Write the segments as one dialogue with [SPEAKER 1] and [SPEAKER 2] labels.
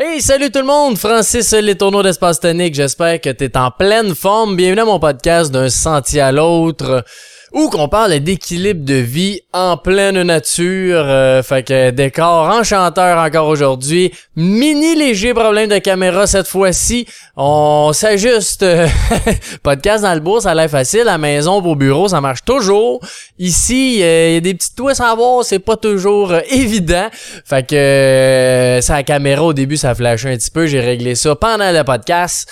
[SPEAKER 1] Hey, salut tout le monde! Francis Letourneau d'Espace Tonique. J'espère que t'es en pleine forme. Bienvenue à mon podcast d'un sentier à l'autre où qu'on parle d'équilibre de vie en pleine nature. Euh, fait que décor enchanteur encore aujourd'hui. Mini léger problème de caméra cette fois-ci. On s'ajuste. Podcast dans le bourg, ça a l'air facile. À la maison, au bureau, ça marche toujours. Ici, euh, il y a des petites twists à voir. C'est pas toujours euh, évident. Fait que ça, la caméra, au début, ça flashait un petit peu. J'ai réglé ça pendant le podcast.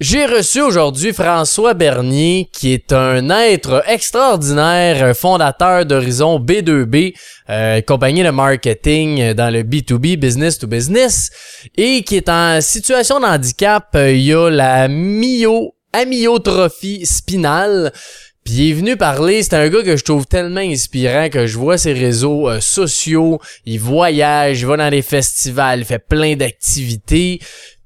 [SPEAKER 1] J'ai reçu aujourd'hui François Bernier, qui est un être extraordinaire, fondateur d'Horizon B2B, euh, compagnie de marketing dans le B2B, business to business, et qui est en situation de handicap. Il y a la myo, spinale. Puis il est venu parler, c'est un gars que je trouve tellement inspirant que je vois ses réseaux euh, sociaux, il voyage, il va dans les festivals, il fait plein d'activités.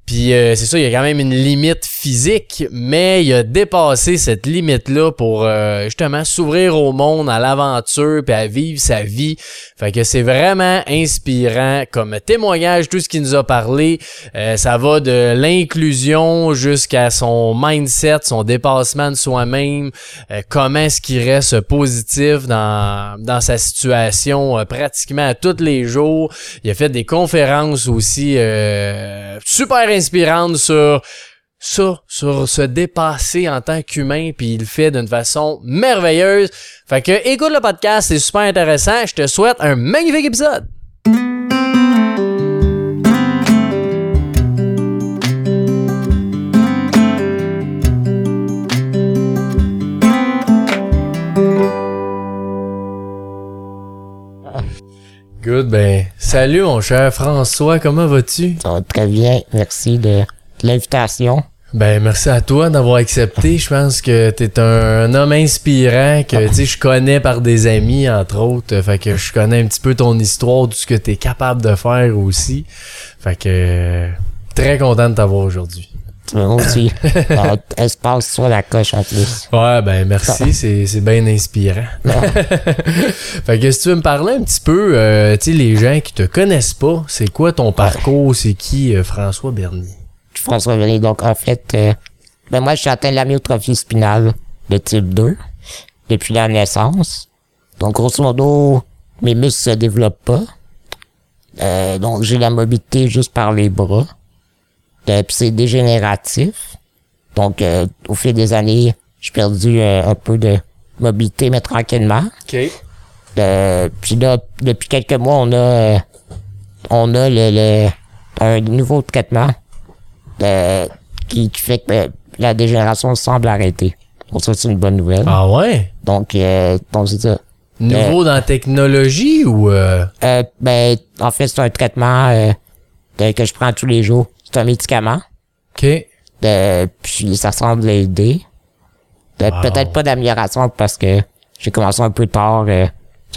[SPEAKER 1] Puis euh, c'est ça, il y a quand même une limite physique, mais il a dépassé cette limite-là pour euh, justement s'ouvrir au monde, à l'aventure, puis à vivre sa vie. Fait que c'est vraiment inspirant comme témoignage, tout ce qu'il nous a parlé. Euh, ça va de l'inclusion jusqu'à son mindset, son dépassement de soi-même, comment est-ce qu'il reste positif dans, dans sa situation pratiquement à tous les jours. Il a fait des conférences aussi super inspirante sur ça, sur se dépasser en tant qu'humain, puis il le fait d'une façon merveilleuse. Fait que écoute le podcast, c'est super intéressant. Je te souhaite un magnifique épisode. Good, ben, salut mon cher François, comment vas-tu?
[SPEAKER 2] Ça va très bien, merci de l'invitation.
[SPEAKER 1] Ben, merci à toi d'avoir accepté. Je pense que t'es un, homme inspirant que, tu sais, je connais par des amis, entre autres. Fait que je connais un petit peu ton histoire, tout ce que t'es capable de faire aussi. Fait que, très content de t'avoir aujourd'hui.
[SPEAKER 2] Moi aussi. espace sur la coche en plus.
[SPEAKER 1] Ouais, ben merci, c'est, c'est bien inspirant. fait que si tu veux me parler un petit peu, euh, tu sais, les gens qui te connaissent pas, c'est quoi ton parcours, c'est qui euh, François Bernier?
[SPEAKER 2] François Bernier, donc en fait, euh, ben moi je suis atteint de l'amyotrophie spinale de type 2 depuis la naissance. Donc grosso modo, mes muscles se développent pas. donc j'ai la mobilité juste par les bras. Euh, puis c'est dégénératif. Donc, euh, au fil des années, j'ai perdu euh, un peu de mobilité, mais tranquillement.
[SPEAKER 1] OK.
[SPEAKER 2] puis là, depuis quelques mois, on a on a le, un nouveau traitement qui, fait que la dégénération semble arrêter. Donc ça, c'est une bonne nouvelle.
[SPEAKER 1] Ah ouais?
[SPEAKER 2] Donc, donc c'est ça.
[SPEAKER 1] Nouveau dans la technologie ou...
[SPEAKER 2] ben, en fait, c'est un traitement que je prends tous les jours. C'est un médicament.
[SPEAKER 1] OK.
[SPEAKER 2] Euh, puis ça semble aider. Euh, peut-être pas d'amélioration parce que j'ai commencé un peu tard euh,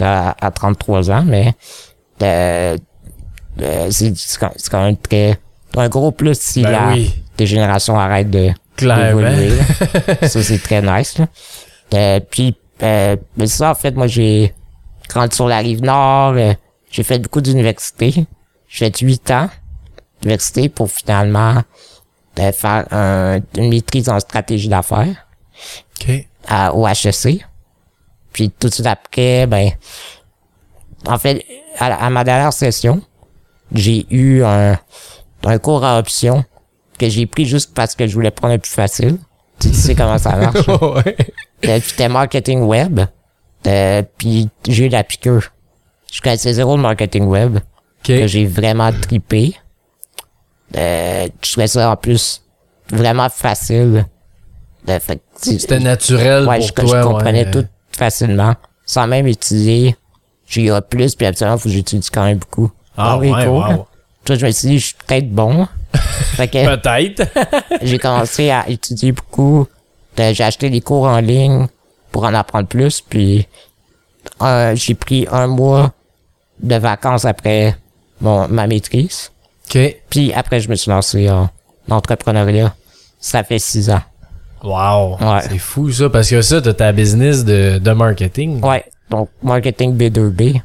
[SPEAKER 2] à, 33 ans, mais euh, c'est quand même très un gros plus si ben la dégénération arrête de
[SPEAKER 1] d'évoluer.
[SPEAKER 2] ça c'est très nice. Là. puis mais ça en fait moi j'ai grandi sur la rive nord, j'ai fait beaucoup d'universités. J'ai fait 8 ans l'université pour finalement ben, faire une maîtrise en stratégie d'affaires à, au HEC. Puis tout de suite après, ben, en fait, à, ma dernière session, j'ai eu un, un cours à option que j'ai pris juste parce que je voulais prendre un plus facile. Tu sais comment ça marche. ouais. Euh, c'était marketing web. Euh, puis j'ai eu la piqûre. Je connaissais zéro le marketing web. Que j'ai vraiment tripé. Euh, je trouvais ça en plus vraiment facile.
[SPEAKER 1] Euh, C'était naturel pour
[SPEAKER 2] je,
[SPEAKER 1] toi.
[SPEAKER 2] Je comprenais tout facilement, sans même utiliser J'ai plus, puis absolument, faut que j'utilise quand même beaucoup.
[SPEAKER 1] Ah, ouais, wow.
[SPEAKER 2] Toi, je me suis dit, je suis peut-être bon.
[SPEAKER 1] peut-être.
[SPEAKER 2] j'ai commencé à étudier beaucoup. Euh, j'ai acheté des cours en ligne pour en apprendre plus, puis euh, j'ai pris un mois de vacances après mon, ma maîtrise. Puis après, je me suis lancé en entrepreneuriat. Ça fait six ans.
[SPEAKER 1] Wow! C'est fou ça, parce que ça, t'as ta business de, de marketing.
[SPEAKER 2] Ouais, donc marketing B2B.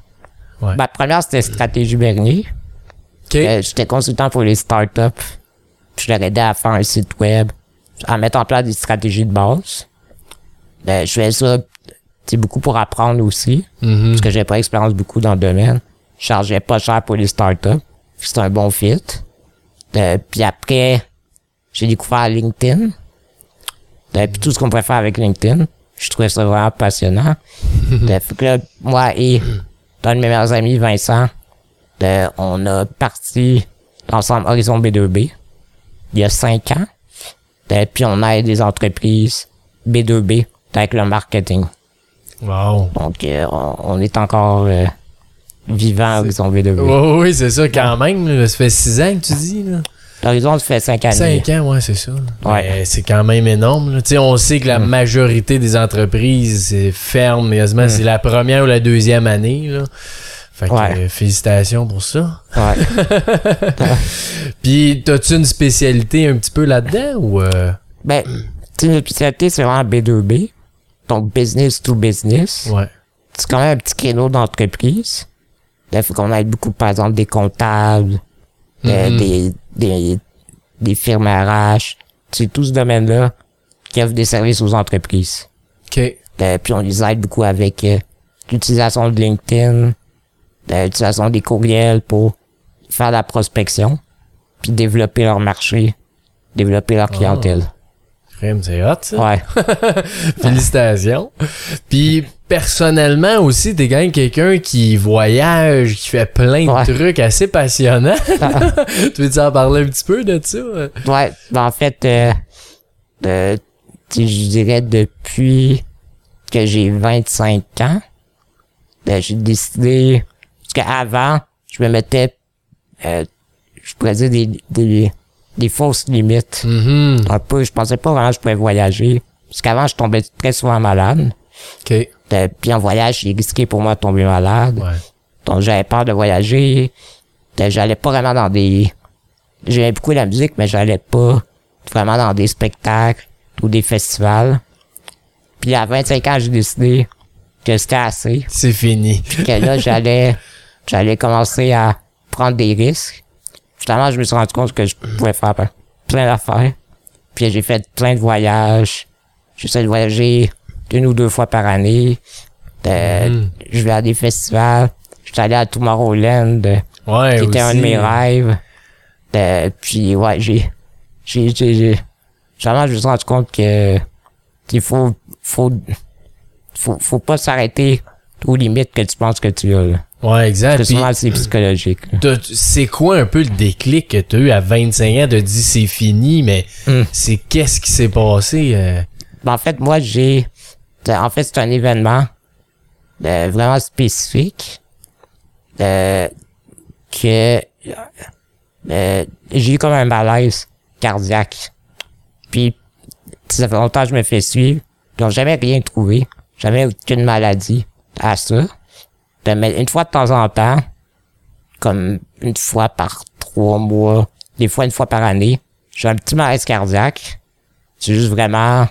[SPEAKER 2] Ouais. Ma première, c'était Stratégie Bernier.
[SPEAKER 1] OK.
[SPEAKER 2] Euh, J'étais consultant pour les startups. Je leur aidais à faire un site web, à mettre en place des stratégies de base. Euh, je faisais ça c'est beaucoup pour apprendre aussi,
[SPEAKER 1] Mhm.
[SPEAKER 2] parce que j'avais pas d'expérience beaucoup dans le domaine. Je chargeais pas cher pour les startups. C'était un bon fit. Euh, puis après, j'ai découvert LinkedIn. Euh, puis tout ce qu'on pouvait faire avec LinkedIn. Je trouvais ça vraiment passionnant. Euh, fait que là, moi et un de mes meilleurs amis, Vincent, euh, on a parti l'ensemble Horizon B2B il y a cinq ans. Euh, puis on aide des entreprises B2B avec le marketing.
[SPEAKER 1] Wow.
[SPEAKER 2] Donc euh, on, on est encore vivant Horizon B2B.
[SPEAKER 1] Oui, oui, c'est ça, quand même. Ça fait six ans que tu dis, là.
[SPEAKER 2] Horizon, ça fait cinq années.
[SPEAKER 1] Cinq ans, ouais, c'est ça.
[SPEAKER 2] Ouais.
[SPEAKER 1] C'est quand même énorme. on sait que la majorité des entreprises c'est ferme, quasiment, c'est la première ou la deuxième année. Là. Fait que
[SPEAKER 2] Ouais.
[SPEAKER 1] euh, félicitations pour ça.
[SPEAKER 2] Ouais.
[SPEAKER 1] Puis, t'as-tu une spécialité un petit peu là-dedans ou. euh,
[SPEAKER 2] ben, tu sais, notre spécialité, c'est vraiment B2B. Donc, business to business.
[SPEAKER 1] Ouais.
[SPEAKER 2] C'est quand même un petit créneau d'entreprise. Il faut qu'on aide beaucoup, par exemple, des comptables, euh,
[SPEAKER 1] Mhm.
[SPEAKER 2] des, des, des firmes RH. C'est tout ce domaine-là qui offre des services aux entreprises.
[SPEAKER 1] OK.
[SPEAKER 2] Euh, puis on les aide beaucoup avec euh, l'utilisation de LinkedIn, l'utilisation des courriels pour faire la prospection, puis développer leur marché, développer leur clientèle.
[SPEAKER 1] Crème, c'est hot, ça.
[SPEAKER 2] Ouais.
[SPEAKER 1] Félicitations. Puis personnellement aussi, t'es quand même quelqu'un qui voyage, qui fait plein de
[SPEAKER 2] Ouais.
[SPEAKER 1] trucs assez passionnants. tu veux en parler un petit peu de ça?
[SPEAKER 2] Ouais, ben, en fait, euh, euh, je dirais depuis que j'ai 25 ans, ben, j'ai décidé, parce qu'avant, je me mettais, euh, je pourrais dire des, des, des fausses limites.
[SPEAKER 1] Mhm.
[SPEAKER 2] un peu, je pensais pas vraiment que je pouvais voyager. Parce qu'avant, je tombais très souvent malade.
[SPEAKER 1] OK.
[SPEAKER 2] Puis en voyage, c'est risqué pour moi de tomber malade.
[SPEAKER 1] Ouais.
[SPEAKER 2] Donc j'avais peur de voyager. J'allais pas vraiment dans des... J'aimais beaucoup la musique, mais j'allais pas vraiment dans des spectacles ou des festivals. Puis à 25 ans, j'ai décidé que c'était assez.
[SPEAKER 1] C'est fini.
[SPEAKER 2] que là, j'allais, j'allais commencer à prendre des risques. Finalement, je me suis rendu compte que je pouvais faire plein d'affaires. Puis j'ai fait plein de voyages. J'essaie de voyager une ou deux fois par année. Euh,
[SPEAKER 1] Mhm.
[SPEAKER 2] Je vais à des festivals. Je suis allé à Tomorrowland, euh,
[SPEAKER 1] Ouais,
[SPEAKER 2] qui était un de mes rêves. Euh, puis ouais, j'ai, j'ai, j'ai, je me suis rendu compte que il faut, faut, faut, faut pas s'arrêter aux limites que tu penses que tu as. Là.
[SPEAKER 1] Ouais, exact.
[SPEAKER 2] Parce que souvent, c'est psychologique.
[SPEAKER 1] c'est quoi un peu le déclic que t'as eu à 25 ans? T'as dit c'est fini, mais
[SPEAKER 2] Hmm.
[SPEAKER 1] c'est qu'est-ce qui s'est passé? euh?
[SPEAKER 2] Ben, en fait, moi, j'ai, en fait, c'est un événement euh, vraiment spécifique euh, que euh, j'ai eu comme un malaise cardiaque. Puis, ça fait longtemps que je me fais suivre. Ils n'ont jamais rien trouvé. Jamais aucune maladie à ça. Euh, Mais une fois de temps en temps, comme une fois par trois mois, des fois une fois par année, j'ai un petit malaise cardiaque. C'est juste vraiment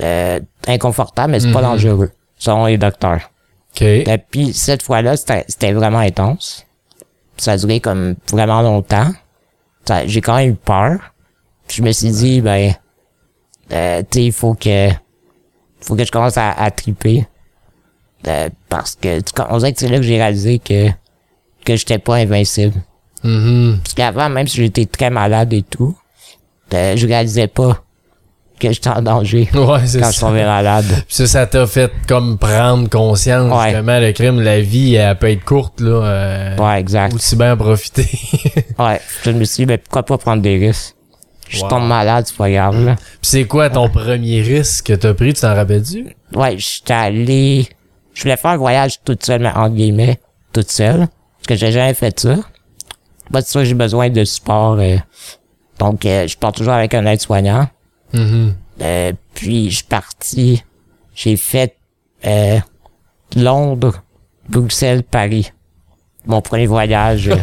[SPEAKER 2] euh, inconfortable, mais c'est pas
[SPEAKER 1] Mhm.
[SPEAKER 2] dangereux, selon les docteurs.
[SPEAKER 1] OK.
[SPEAKER 2] Et puis cette fois-là, c'était vraiment intense. Ça a duré comme vraiment longtemps. J'ai quand même eu peur. Puis je me suis dit, ben, euh, tu sais, il faut que, faut que je commence à, à triper. Euh, parce que, on dirait que c'est là que j'ai réalisé que, que j'étais pas invincible.
[SPEAKER 1] Mhm.
[SPEAKER 2] Parce qu'avant, même si j'étais très malade et tout, euh, je réalisais pas que j'étais en danger
[SPEAKER 1] Ouais, c'est
[SPEAKER 2] quand je
[SPEAKER 1] ça.
[SPEAKER 2] tombais malade.
[SPEAKER 1] Puis ça, ça t'a fait comme prendre conscience,
[SPEAKER 2] Ouais.
[SPEAKER 1] justement, le crime, la vie, elle peut être courte, là. euh,
[SPEAKER 2] Ouais, exact.
[SPEAKER 1] Aussi bien en profiter.
[SPEAKER 2] Ouais, je me suis dit, ben, pourquoi pas prendre des risques? Je
[SPEAKER 1] Wow.
[SPEAKER 2] tombe malade, c'est pas grave, là.
[SPEAKER 1] Puis c'est quoi ton premier risque que t'as pris, tu t'en rappelles-tu?
[SPEAKER 2] Ouais, j'étais allé, je voulais faire un voyage toute seule, mais entre guillemets, toute seule. Parce que j'ai jamais fait ça. C'est sûr que j'ai besoin de support, euh, donc, euh, je pars toujours avec un aide-soignant.
[SPEAKER 1] Mhm.
[SPEAKER 2] Euh, puis, je suis parti, j'ai fait, euh, Londres, Bruxelles, Paris. Mon premier voyage. euh,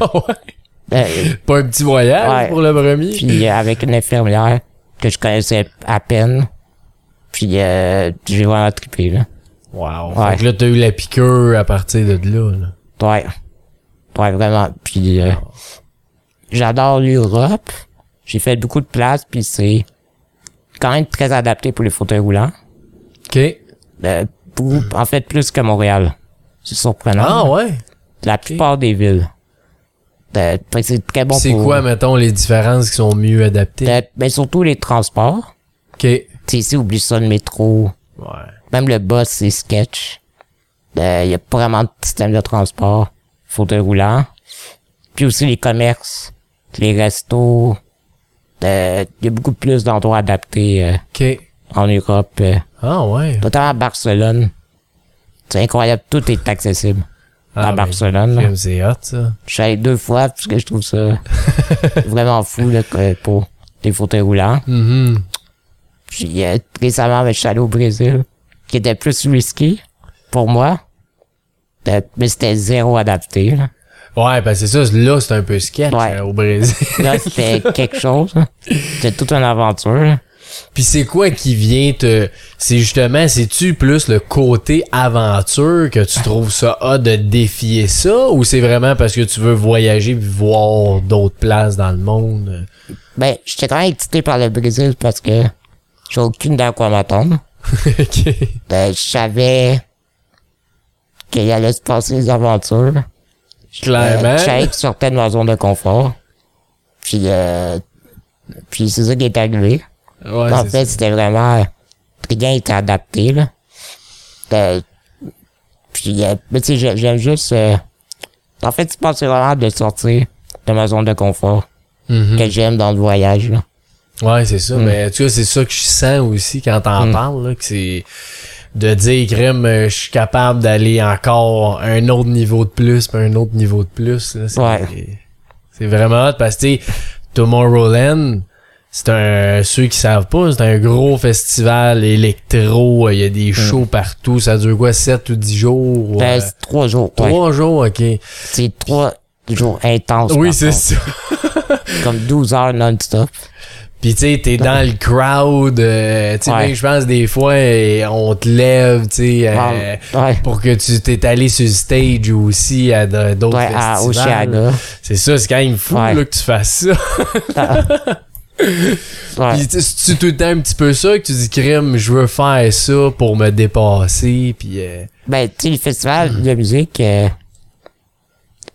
[SPEAKER 2] euh,
[SPEAKER 1] Pas un petit voyage
[SPEAKER 2] Ouais.
[SPEAKER 1] pour le premier?
[SPEAKER 2] puis euh, avec une infirmière que je connaissais à peine. Puis euh, j'ai vraiment trippé, là.
[SPEAKER 1] Wow.
[SPEAKER 2] Ouais.
[SPEAKER 1] Fait que là, t'as eu la piqûre à partir de là, là.
[SPEAKER 2] Ouais. Ouais, vraiment. Puis euh, j'adore l'Europe. J'ai fait beaucoup de place, puis c'est quand même très adapté pour les fauteuils roulants.
[SPEAKER 1] OK.
[SPEAKER 2] Euh, pour- en fait, plus que Montréal. C'est surprenant.
[SPEAKER 1] Ah ouais?
[SPEAKER 2] La plupart des villes. Euh, c'est très bon
[SPEAKER 1] c'est quoi, mettons, les différences qui sont mieux adaptées?
[SPEAKER 2] Euh, ben, surtout les transports.
[SPEAKER 1] OK. Ouais.
[SPEAKER 2] Tu ici, oublie ça, le métro. Même le bus, c'est sketch. Il y a pas vraiment de système de transport. Fauteuil roulant. Puis aussi les commerces, les restos. Il y a beaucoup plus d'endroits adaptés euh, en Europe. euh,
[SPEAKER 1] Ah ouais.
[SPEAKER 2] notamment à Barcelone. C'est incroyable, tout est accessible.
[SPEAKER 1] Ah,
[SPEAKER 2] à
[SPEAKER 1] ben,
[SPEAKER 2] Barcelone.
[SPEAKER 1] C'est hot, ça.
[SPEAKER 2] Je suis allé deux fois parce que je trouve ça vraiment fou là, pour les fauteuils roulants. Puis euh, récemment, je suis allé au Brésil, qui était plus risqué pour moi. Euh, mais c'était zéro adapté. Là,
[SPEAKER 1] Ouais, ben c'est ça. Là, c'est un peu sketch
[SPEAKER 2] Ouais.
[SPEAKER 1] euh, au Brésil.
[SPEAKER 2] Là, c'était quelque chose. C'était toute une aventure.
[SPEAKER 1] Puis c'est quoi qui vient te... C'est justement, c'est-tu plus le côté aventure que tu trouves ça hot de défier ça? Ou c'est vraiment parce que tu veux voyager puis voir d'autres places dans le monde?
[SPEAKER 2] Ben, j'étais quand même excité par le Brésil parce que j'ai aucune idée à quoi m'attendre. Ben, je savais qu'il allait se passer des aventures.
[SPEAKER 1] Clairement.
[SPEAKER 2] Euh, je sortais de ma zone de confort. Puis, euh, puis c'est ça qui est arrivé.
[SPEAKER 1] Ouais,
[SPEAKER 2] en fait, c'était vraiment... Rien était adapté, là. Euh, puis, euh, mais tu sais, j'ai- j'aime juste... euh, en fait, je pense que c'est vraiment de sortir de ma zone de confort
[SPEAKER 1] Mhm.
[SPEAKER 2] que j'aime dans le voyage, là.
[SPEAKER 1] Ouais, c'est ça. Mais en tout cas, c'est ça que je sens aussi quand t'en
[SPEAKER 2] Mm.
[SPEAKER 1] parles, là, que c'est de dire, crème, euh, je suis capable d'aller encore un autre niveau de plus, puis un autre niveau de plus. là. C'est
[SPEAKER 2] Ouais.
[SPEAKER 1] c'est vraiment hot parce que, tu sais, Tomorrowland, c'est un, ceux qui savent pas, c'est un gros festival électro, il y a des shows partout, ça dure quoi, 7 ou 10 jours?
[SPEAKER 2] Mm. Ben,
[SPEAKER 1] ouais.
[SPEAKER 2] c'est trois jours, ouais.
[SPEAKER 1] Trois jours, ok.
[SPEAKER 2] C'est trois jours intenses.
[SPEAKER 1] Oui, c'est
[SPEAKER 2] contre.
[SPEAKER 1] ça.
[SPEAKER 2] Comme 12 heures non-stop.
[SPEAKER 1] Puis tu sais, t'es dans le crowd, euh, tu sais,
[SPEAKER 2] Ouais.
[SPEAKER 1] je pense des fois, euh, on te lève, tu sais, euh,
[SPEAKER 2] Ouais.
[SPEAKER 1] Pour que tu t'es allé sur le stage aussi à d'autres
[SPEAKER 2] Ouais,
[SPEAKER 1] festivals. C'est ça, c'est quand même fou là, que tu fasses ça.
[SPEAKER 2] Ouais.
[SPEAKER 1] Puis tu tout le temps un petit peu ça que tu dis crime, je veux faire ça pour me dépasser, puis euh,
[SPEAKER 2] Ben, tu sais, le festival de musique,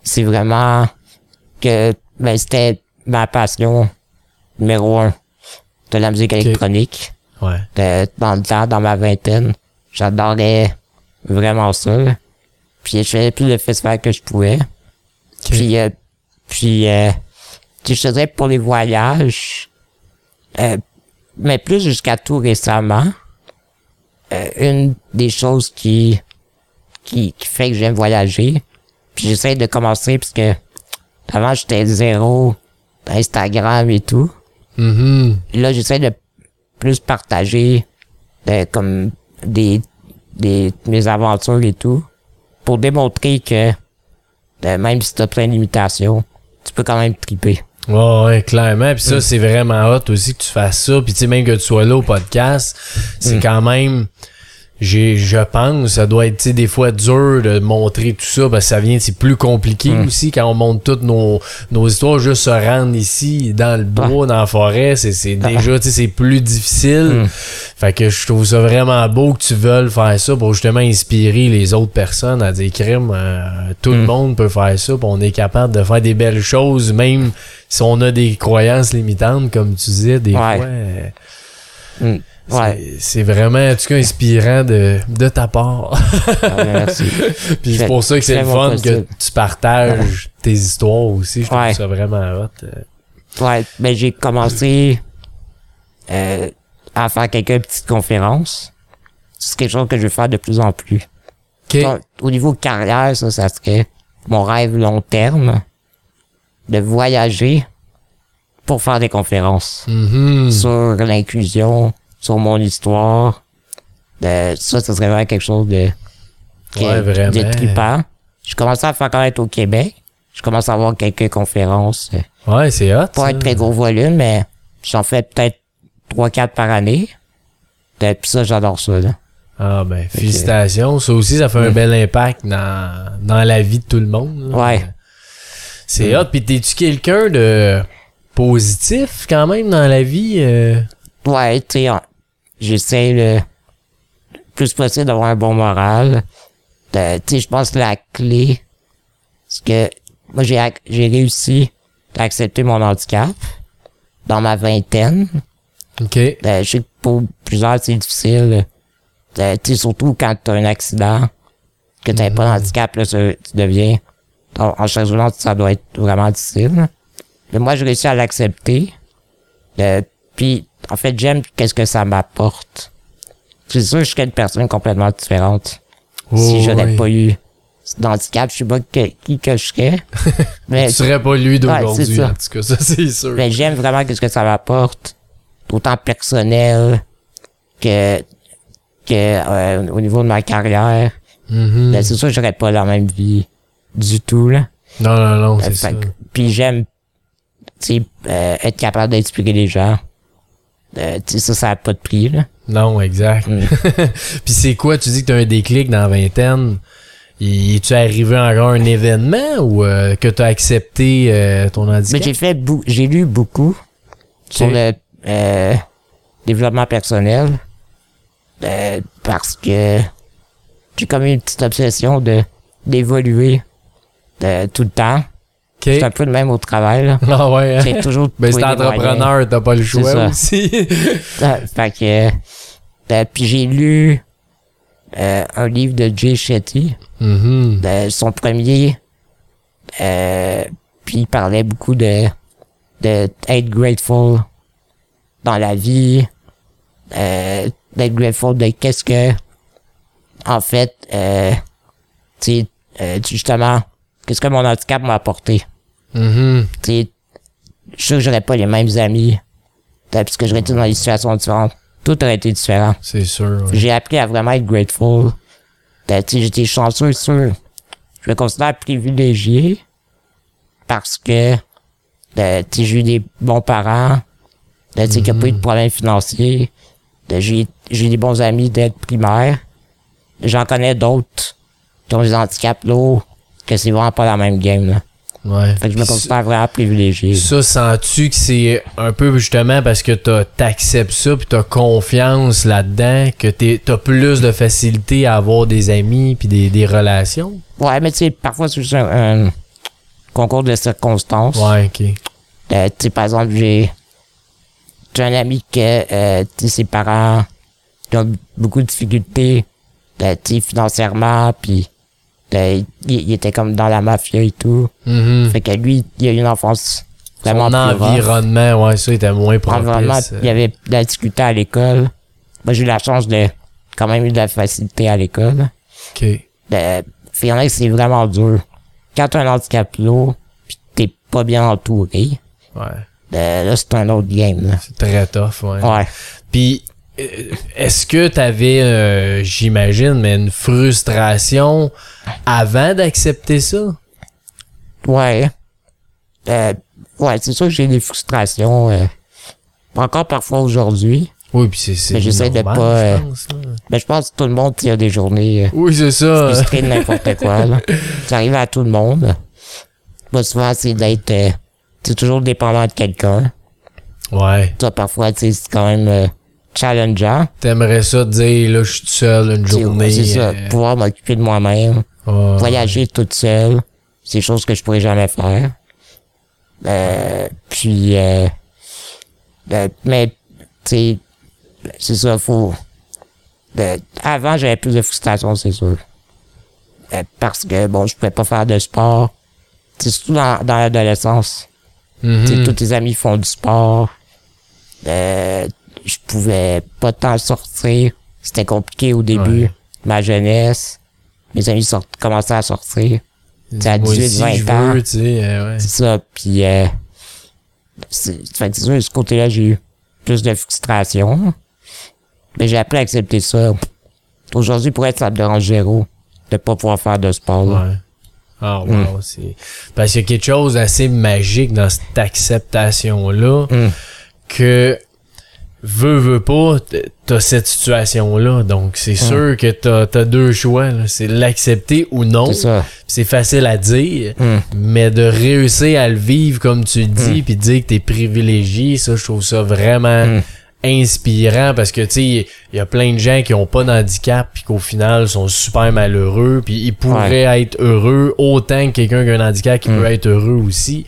[SPEAKER 2] c'est vraiment que, ben, c'était ma passion numéro un de la musique électronique.
[SPEAKER 1] ouais.
[SPEAKER 2] Dans le temps, dans ma vingtaine, j'adorais vraiment ça. là. Puis je faisais plus le festival que je pouvais. Puis, euh, puis euh, je faisais pour les voyages, euh, mais plus jusqu'à tout récemment, euh, une des choses qui, qui, qui fait que j'aime voyager, puis j'essaie de commencer parce que avant j'étais zéro Instagram et tout.
[SPEAKER 1] Mhm.
[SPEAKER 2] Là, j'essaie de plus partager euh, comme des, des mes aventures et tout pour démontrer que euh, même si t'as plein de limitations, tu peux quand même triper.
[SPEAKER 1] Ouais, ouais, clairement. Puis ça, c'est vraiment hot aussi que tu fasses ça. Puis tu sais, même que tu sois là au podcast, c'est quand même... J'ai, je pense, ça doit être, tu sais, des fois dur de montrer tout ça parce que ça vient, c'est plus compliqué aussi quand on monte toutes nos, nos histoires, juste se rendre ici, dans le bois, dans la forêt, c'est, c'est déjà, tu sais, c'est plus difficile. Fait que je trouve ça vraiment beau que tu veuilles faire ça pour justement inspirer les autres personnes à dire crime, euh, tout le monde peut faire ça, on est capable de faire des belles choses, même si on a des croyances limitantes, comme tu disais, des
[SPEAKER 2] Ouais.
[SPEAKER 1] fois. euh.
[SPEAKER 2] Ouais.
[SPEAKER 1] c'est- vraiment, en tout cas, inspirant de, de ta part.
[SPEAKER 2] Ah, merci.
[SPEAKER 1] Puis c'est pour ça que c'est le fun
[SPEAKER 2] possible.
[SPEAKER 1] que tu partages tes histoires aussi. Je trouve
[SPEAKER 2] Ouais.
[SPEAKER 1] ça vraiment hot. euh.
[SPEAKER 2] Ouais, ben j'ai commencé euh, à faire quelques petites conférences. C'est quelque chose que je vais faire de plus en plus.
[SPEAKER 1] OK.
[SPEAKER 2] Donc, Au niveau carrière, ça, ça serait mon rêve long terme de voyager pour faire des conférences
[SPEAKER 1] Mhm.
[SPEAKER 2] sur l'inclusion, sur mon histoire. Euh, ça, ça serait vraiment quelque chose de,
[SPEAKER 1] Ouais, vraiment.
[SPEAKER 2] de trippant. Je commence à faire connaître au Québec. Je commence à avoir quelques conférences. euh,
[SPEAKER 1] Ouais, c'est hot.
[SPEAKER 2] pas
[SPEAKER 1] ça.
[SPEAKER 2] être très gros volume, mais j'en fais peut-être 3-4 par année. Euh, Puis ça, j'adore ça. Là.
[SPEAKER 1] Ah ben, félicitations. Ça aussi, ça fait un bel impact dans, dans la vie de tout le monde. là.
[SPEAKER 2] Ouais.
[SPEAKER 1] C'est
[SPEAKER 2] Mm.
[SPEAKER 1] hot. Puis t'es-tu quelqu'un de positif quand même dans la vie? euh?
[SPEAKER 2] Ouais, tu sais, j'essaie le plus possible d'avoir un bon moral. Tu sais, je pense que la clé, c'est que moi, j'ai, j'ai réussi à accepter mon handicap dans ma vingtaine.
[SPEAKER 1] OK.
[SPEAKER 2] Euh, je sais que pour plusieurs, c'est difficile. Euh, tu sais, surtout quand t'as un accident, que t'as pas d'handicap, là, ça- tu deviens... En, en chaise roulante, ça doit être vraiment difficile. Mais moi, j'ai réussi à l'accepter. Euh, puis, en fait, j'aime qu'est-ce que ça m'apporte. C'est sûr que je serais une personne complètement différente. si
[SPEAKER 1] Oh,
[SPEAKER 2] je n'avais
[SPEAKER 1] oui.
[SPEAKER 2] pas eu d'handicap, je sais pas que- qui que je serais. mais
[SPEAKER 1] Tu serais pas lui d'aujourd'hui, en tout cas, ça c'est sûr.
[SPEAKER 2] mais j'aime vraiment qu'est-ce que ça m'apporte, autant personnel que que euh, au niveau de ma carrière. Ben, c'est sûr que j'aurais pas la même vie du tout là.
[SPEAKER 1] Non, non, non, c'est ça.
[SPEAKER 2] Puis j'aime, tu sais, euh, être capable d'inspirer les gens. Euh, tu sais, ça, ça a pas de prix là.
[SPEAKER 1] Non, exact.
[SPEAKER 2] Mm.
[SPEAKER 1] Puis c'est quoi, tu dis que t'as un déclic dans la vingtaine? Es-tu arrivé encore un événement ou euh, que t'as accepté euh, ton
[SPEAKER 2] Mais
[SPEAKER 1] handicap?
[SPEAKER 2] j'ai fait j'ai lu beaucoup sur le euh, développement personnel parce que j'ai comme une petite obsession de d'évoluer tout le temps.
[SPEAKER 1] OK.
[SPEAKER 2] C'est un peu le même au travail. Là.
[SPEAKER 1] Ah ouais, hein?
[SPEAKER 2] J'ai toujours
[SPEAKER 1] Ben c'est entrepreneur, t'as pas le choix aussi.
[SPEAKER 2] Ah, fait que euh, puis j'ai lu euh, un livre de Jay Shetty,
[SPEAKER 1] Mhm.
[SPEAKER 2] de son premier. Euh, puis il parlait beaucoup de de être grateful dans la vie, euh, d'être grateful de qu'est-ce que en fait euh, tu euh, justement qu'est-ce que mon handicap m'a apporté. Tu sais, je suis sûr que j'aurais pas les mêmes amis euh, parce que j'aurais été dans des situations différentes. Tout aurait été différent.
[SPEAKER 1] C'est sûr. ouais.
[SPEAKER 2] J'ai appris à vraiment être grateful. J'étais chanceux, sûr. Je me considère privilégié parce que j'ai eu des bons parents, tu sais, qu'il n'y a pas eu de problèmes financiers. Euh, J'ai j'ai des bons amis d'aide primaire. J'en connais d'autres qui ont des handicaps lourds, que c'est vraiment pas la même game. Là.
[SPEAKER 1] Ouais.
[SPEAKER 2] Fait que je me considère vraiment privilégié.
[SPEAKER 1] Ça, sens-tu que c'est un peu justement parce que t'acceptes ça puis t'as confiance là-dedans que t'as plus de facilité à avoir des amis puis des, des relations?
[SPEAKER 2] Ouais, mais tu sais, parfois c'est juste un, un concours de circonstances.
[SPEAKER 1] Ouais, ok.
[SPEAKER 2] Euh, tu sais, par exemple, j'ai j'ai un ami que euh, ses parents ont beaucoup de difficultés euh, financièrement, puis euh, il, il était comme dans la mafia et tout.
[SPEAKER 1] Mhm.
[SPEAKER 2] Fait que lui, il a eu une enfance vraiment
[SPEAKER 1] Son
[SPEAKER 2] plus rough.
[SPEAKER 1] environnement, ouais, ça était moins
[SPEAKER 2] Environnement,
[SPEAKER 1] propice. euh.
[SPEAKER 2] il y avait de la difficulté à l'école. Moi, j'ai eu la chance de quand même eu de la facilité à l'école.
[SPEAKER 1] Ok.
[SPEAKER 2] Euh, fait, il y en a que c'est vraiment dur. Quand t'as un handicap lourd, pis t'es pas bien entouré,
[SPEAKER 1] Ouais.
[SPEAKER 2] euh, là, c'est un autre game.
[SPEAKER 1] C'est très tough, ouais.
[SPEAKER 2] Ouais.
[SPEAKER 1] Puis, est-ce que t'avais, euh, j'imagine, mais une frustration avant d'accepter ça?
[SPEAKER 2] Ouais. Euh, ouais, c'est sûr que j'ai des frustrations. Euh, encore parfois aujourd'hui.
[SPEAKER 1] Oui, puis c'est, c'est
[SPEAKER 2] Mais j'essaie de pas,
[SPEAKER 1] je
[SPEAKER 2] euh,
[SPEAKER 1] pense, là.
[SPEAKER 2] Mais je pense que tout le monde y a des journées euh,
[SPEAKER 1] Oui, c'est ça.
[SPEAKER 2] frustrées de n'importe quoi. Là. Ça arrive à tout le monde. Moi, souvent, c'est d'être... Euh, c'est toujours dépendant de quelqu'un.
[SPEAKER 1] Ouais.
[SPEAKER 2] Toi, parfois, tu sais, c'est quand même euh, challengeant.
[SPEAKER 1] T'aimerais ça te dire, là, je suis tout seul une journée.
[SPEAKER 2] C'est ça,
[SPEAKER 1] euh,
[SPEAKER 2] pouvoir m'occuper de moi-même. Voyager toute seule. C'est des choses que je pourrais jamais faire. Euh, puis, euh, euh, mais, tu sais, c'est ça, faut... euh, avant, j'avais plus de frustration, c'est sûr. Parce que, bon, je pouvais pas faire de sport. C'est surtout dans, dans l'adolescence. Sais, tous tes amis font du sport. Euh, je pouvais pas tant sortir. C'était compliqué au début.
[SPEAKER 1] Ouais.
[SPEAKER 2] Ma jeunesse. Mes amis sort, commençaient à sortir. t'as
[SPEAKER 1] Moi
[SPEAKER 2] 18,
[SPEAKER 1] aussi,
[SPEAKER 2] 20
[SPEAKER 1] je
[SPEAKER 2] ans.
[SPEAKER 1] veux, euh, ouais.
[SPEAKER 2] C'est ça. Puis, euh, c'est sûr, de ce côté-là, j'ai eu plus de frustration. Mais j'ai appris à accepter ça. Aujourd'hui, pour être, ça me dérange zéro de pas pouvoir faire de sport. là.
[SPEAKER 1] Ouais. Ah, wow,
[SPEAKER 2] Mm.
[SPEAKER 1] c'est... Parce qu'il y a quelque chose d'assez magique dans cette acceptation-là
[SPEAKER 2] Mm.
[SPEAKER 1] que veux, veux pas, t'as cette situation-là. Donc, c'est sûr que t'as as deux choix. C'est l'accepter ou non.
[SPEAKER 2] C'est
[SPEAKER 1] facile à dire,
[SPEAKER 2] Hum.
[SPEAKER 1] mais de réussir à le vivre comme tu le dis, puis de dire que t'es privilégié, ça, je trouve ça vraiment
[SPEAKER 2] Hum.
[SPEAKER 1] inspirant parce que, tu sais, il y a plein de gens qui ont pas d'handicap puis qu'au final sont super malheureux puis ils pourraient être heureux autant que quelqu'un qui a un handicap qui
[SPEAKER 2] Mm.
[SPEAKER 1] peut être heureux aussi.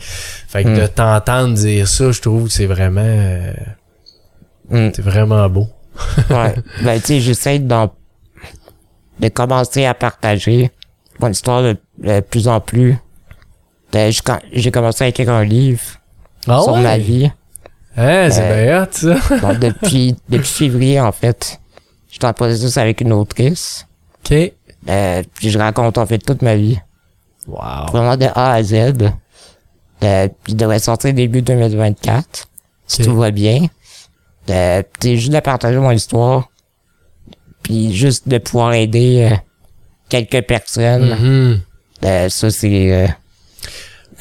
[SPEAKER 1] Fait que de t'entendre dire ça, je trouve que c'est vraiment,
[SPEAKER 2] Hum.
[SPEAKER 1] c'est vraiment beau.
[SPEAKER 2] Ouais. ben, tu sais, j'essaie d'en- de commencer à partager mon histoire de, de plus en plus. Ben, je- J'ai commencé à écrire un livre
[SPEAKER 1] Ah
[SPEAKER 2] sur
[SPEAKER 1] ouais?
[SPEAKER 2] ma vie.
[SPEAKER 1] Hein, c'est
[SPEAKER 2] Euh,
[SPEAKER 1] bien ça.
[SPEAKER 2] Depuis, depuis février, en fait, j'étais en processus avec une autrice.
[SPEAKER 1] OK.
[SPEAKER 2] Euh, puis je raconte en fait toute ma vie.
[SPEAKER 1] Wow.
[SPEAKER 2] Vraiment de A à Z. Euh, puis il devrait sortir début 2024. Si tout va bien. Euh, juste de partager mon histoire. Puis juste de pouvoir aider euh, quelques personnes.
[SPEAKER 1] Mhm.
[SPEAKER 2] Euh, ça, c'est... euh,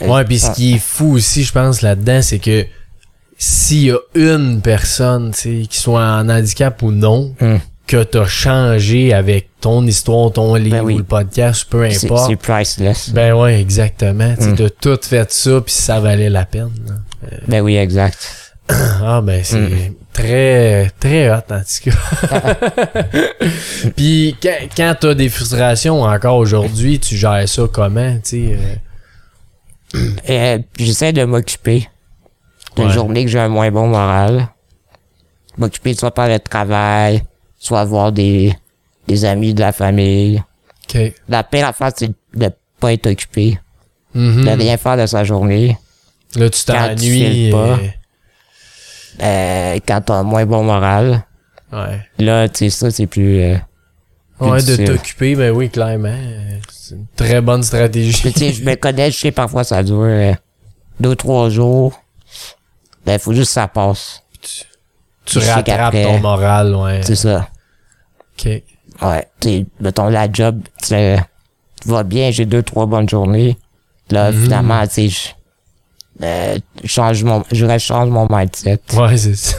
[SPEAKER 1] Ouais, puis ce qui est fou aussi, je pense, là-dedans, c'est que s'il y a une personne, tu sais, qui soit en handicap ou non,
[SPEAKER 2] hum,
[SPEAKER 1] que t'as changé avec ton histoire, ton livre
[SPEAKER 2] Ben oui.
[SPEAKER 1] ou le podcast, peu importe.
[SPEAKER 2] c'est priceless.
[SPEAKER 1] Ben ouais, exactement. Tu sais,
[SPEAKER 2] Mm.
[SPEAKER 1] tout fait ça, puis ça valait la peine. là.
[SPEAKER 2] Ben oui, exact.
[SPEAKER 1] Ah ben c'est
[SPEAKER 2] Mm.
[SPEAKER 1] Très très hot en tout cas. Puis quand, quand t'as des frustrations encore aujourd'hui, tu gères ça comment, tu sais euh,
[SPEAKER 2] Euh, j'essaie de m'occuper d'une
[SPEAKER 1] Ouais.
[SPEAKER 2] journée que j'ai un moins bon moral. M'occuper soit par le travail, soit voir des, des amis de la famille.
[SPEAKER 1] OK.
[SPEAKER 2] La pire affaire, c'est de pas être occupé,
[SPEAKER 1] Mhm.
[SPEAKER 2] de rien faire de sa journée.
[SPEAKER 1] Là tu t'ennuies. Euh,
[SPEAKER 2] quand t'as un moins bon moral,
[SPEAKER 1] ouais.
[SPEAKER 2] là, tu sais, ça, c'est plus... euh, plus
[SPEAKER 1] Ouais, de t'occuper, ben oui, clairement. C'est une très bonne stratégie.
[SPEAKER 2] Tu sais, je me connais, je sais parfois ça dure euh, deux, trois jours. Ben, faut juste que ça passe.
[SPEAKER 1] tu
[SPEAKER 2] sais
[SPEAKER 1] rattrapes ton moral, ouais.
[SPEAKER 2] C'est ça.
[SPEAKER 1] OK.
[SPEAKER 2] Ouais, tu sais, mettons, la job, tu tu vas bien, j'ai deux, trois bonnes journées. Là,
[SPEAKER 1] Mhm.
[SPEAKER 2] finalement, tu sais, je, euh, je change mon, je mon mindset.
[SPEAKER 1] Ouais, c'est ça.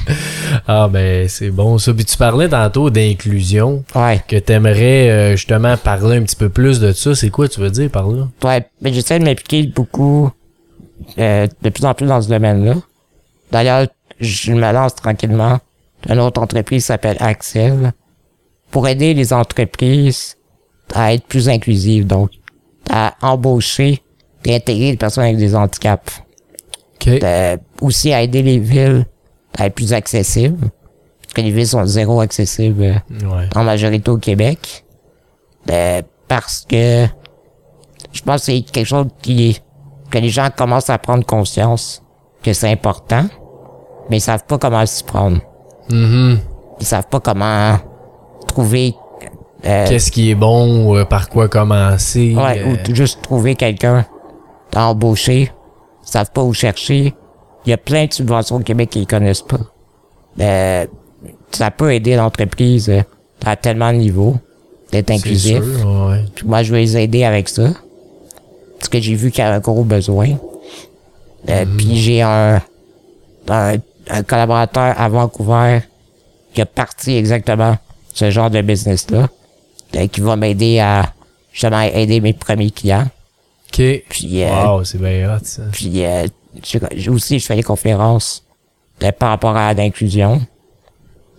[SPEAKER 1] ah ben c'est bon ça. Puis tu parlais tantôt d'inclusion.
[SPEAKER 2] Ouais,
[SPEAKER 1] que t'aimerais euh, justement parler un petit peu plus de ça. C'est quoi tu veux dire par là?
[SPEAKER 2] ouais, mais j'essaie de m'impliquer beaucoup, euh, de plus en plus dans ce domaine-là. D'ailleurs, je me lance tranquillement. Une autre entreprise qui s'appelle Axel pour aider les entreprises à être plus inclusives, donc à embaucher intégrer les personnes avec des handicaps.
[SPEAKER 1] OK.
[SPEAKER 2] Euh, aussi aider les villes à être plus accessibles. Parce que les villes sont zéro accessibles euh,
[SPEAKER 1] Ouais.
[SPEAKER 2] en majorité au Québec. Euh, parce que je pense que c'est quelque chose qui que les gens commencent à prendre conscience que c'est important, mais ils savent pas comment s'y prendre.
[SPEAKER 1] Mhm.
[SPEAKER 2] Ils savent pas comment trouver euh,
[SPEAKER 1] Qu'est-ce qui est bon ou par quoi commencer?
[SPEAKER 2] ouais,
[SPEAKER 1] euh,
[SPEAKER 2] ou juste trouver quelqu'un à embaucher. Ils savent pas où chercher. Il y a plein de subventions au Québec qu'ils connaissent pas. Euh, ça peut aider l'entreprise euh, à tellement de niveaux d'être inclusif.
[SPEAKER 1] sûr, ouais.
[SPEAKER 2] Puis moi, je vais les aider avec ça. Parce que j'ai vu qu'il y a un gros besoin. Euh, Puis j'ai un, un, un collaborateur à Vancouver qui a parti exactement ce genre de business-là. euh, qui va m'aider à justement aider mes premiers clients.
[SPEAKER 1] OK.
[SPEAKER 2] Puis, euh,
[SPEAKER 1] Wow, c'est bien hot, ça.
[SPEAKER 2] puis euh, aussi, je fais des conférences euh, par rapport à l'inclusion.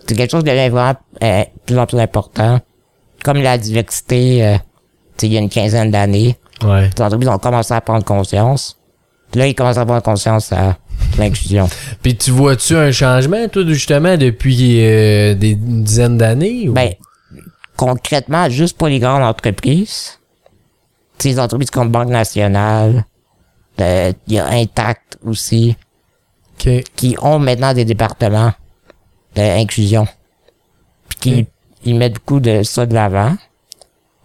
[SPEAKER 2] C'est quelque chose de vraiment euh, plus en plus important. Comme la diversité, euh, il y a une quinzaine d'années,
[SPEAKER 1] Ouais.
[SPEAKER 2] les entreprises ont commencé à prendre conscience. Puis là, ils commencent à prendre conscience à l'inclusion.
[SPEAKER 1] Puis tu vois-tu un changement, toi, justement, depuis euh, des une dizaine d'années? ou-
[SPEAKER 2] Ben, concrètement, juste pour les grandes entreprises, les entreprises comme Banque Nationale, euh, il y a Intact aussi,
[SPEAKER 1] OK.
[SPEAKER 2] qui ont maintenant des départements d'inclusion. Puis qui ils mettent beaucoup de ça de l'avant.